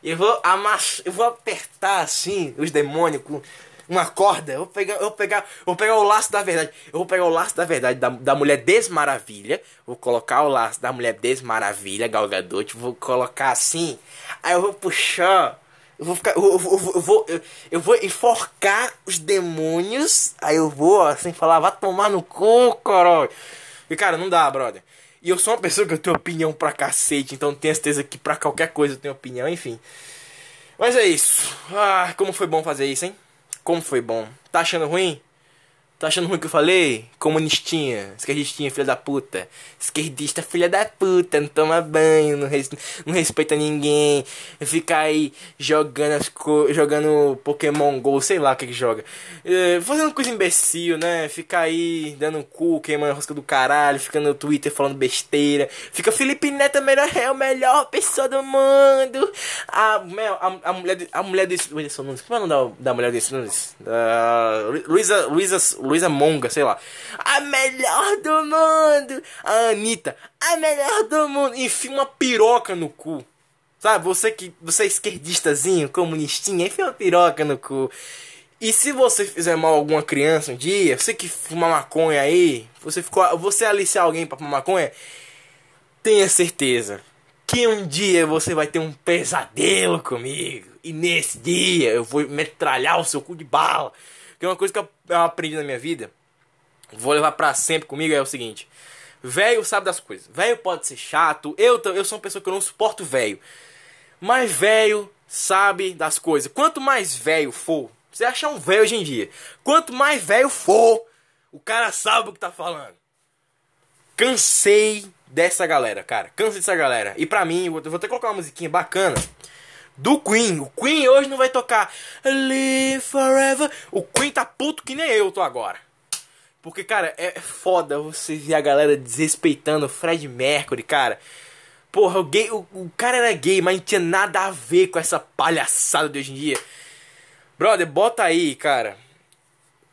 Eu vou amass, eu vou apertar assim os demônios com uma corda. Eu vou pegar, eu vou pegar, eu vou pegar o laço da verdade. Eu vou pegar o laço da verdade da, da mulher desmaravilha. Vou colocar o laço da mulher desmaravilha, Galgadot. Vou colocar assim. Aí eu vou puxar. Eu vou ficar. Eu, eu, eu, vou. Eu, eu, vou enforcar os demônios. Aí eu vou assim falar, vai tomar no cu, caralho. E cara, não dá, brother. E eu sou uma pessoa que eu tenho opinião pra cacete, então tenho certeza que pra qualquer coisa eu tenho opinião, enfim. Mas é isso. Ah, como foi bom fazer isso, hein? Como foi bom. Tá achando ruim? Tá achando ruim o que eu falei? Comunistinha, esquerdistinha, filha da puta. Esquerdista, filha da puta, não toma banho, não, res, não respeita ninguém. Fica aí jogando as co jogando Pokémon GO, sei lá o que que joga. É, fazendo coisa imbecil, né? Fica aí dando cu, queimando a rosca do caralho, fica no Twitter falando besteira. Fica Felipe Neto, melhor, é o melhor pessoa do mundo. A, a, a mulher, a mulher desse. Como é o nome da, da mulher desse? Da Luísa. Luísa. Luísa Monga, sei lá. A melhor do mundo! A Anitta, a melhor do mundo! Enfia uma piroca no cu. Sabe, você que você é esquerdistazinho, comunistinha, enfia uma piroca no cu. E se você fizer mal a alguma criança um dia, você que fuma maconha aí, você ficou, você aliciar alguém para fumar maconha, tenha certeza que um dia você vai ter um pesadelo comigo. E nesse dia eu vou metralhar o seu cu de bala. Que é uma coisa que eu aprendi na minha vida, vou levar para sempre comigo, é o seguinte. Velho sabe das coisas. Velho pode ser chato. Eu, eu sou uma pessoa que eu não suporto velho. Mas velho sabe das coisas. Quanto mais velho for, você achar um velho hoje em dia. Quanto mais velho for, o cara sabe o que tá falando. Cansei dessa galera, cara. Cansei dessa galera. E pra mim, eu vou que colocar uma musiquinha bacana do Queen. O Queen hoje não vai tocar Live Forever. O Queen tá puto que nem eu tô agora. Porque, cara, é foda você ver a galera desrespeitando o Fred Mercury, cara. Porra, o, gay, o, o cara era gay, mas não tinha nada a ver com essa palhaçada de hoje em dia. Brother, bota aí, cara.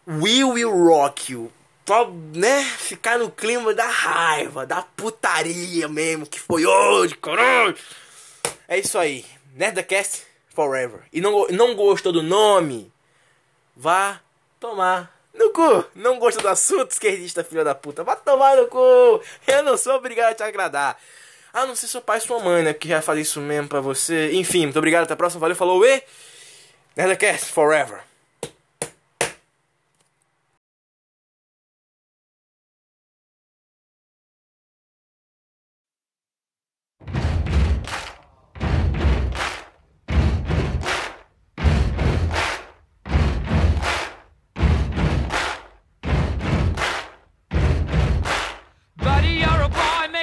We Will Rock You. Pra, né, ficar no clima da raiva, da putaria mesmo, que foi hoje, caralho. É isso aí. Nerdcast Forever. E não, não gostou do nome? Vá tomar no cu. Não gostou do assunto, esquerdista filha da puta? Vá tomar no cu. Eu não sou obrigado a te agradar. Ah, não sei seu pai e sua mãe, né? Que já faz isso mesmo pra você. Enfim, muito obrigado. Até a próxima. Valeu, falou e... Nerdcast Forever.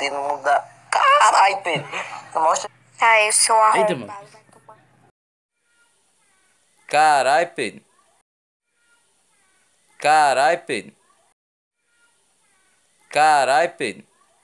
O dedo não dá. Caralho, Pedro. Mostra. Tá, eu sou Eita, arrombado. mano. Carai, Pedro. Carai, Pedro. Carai, Pedro.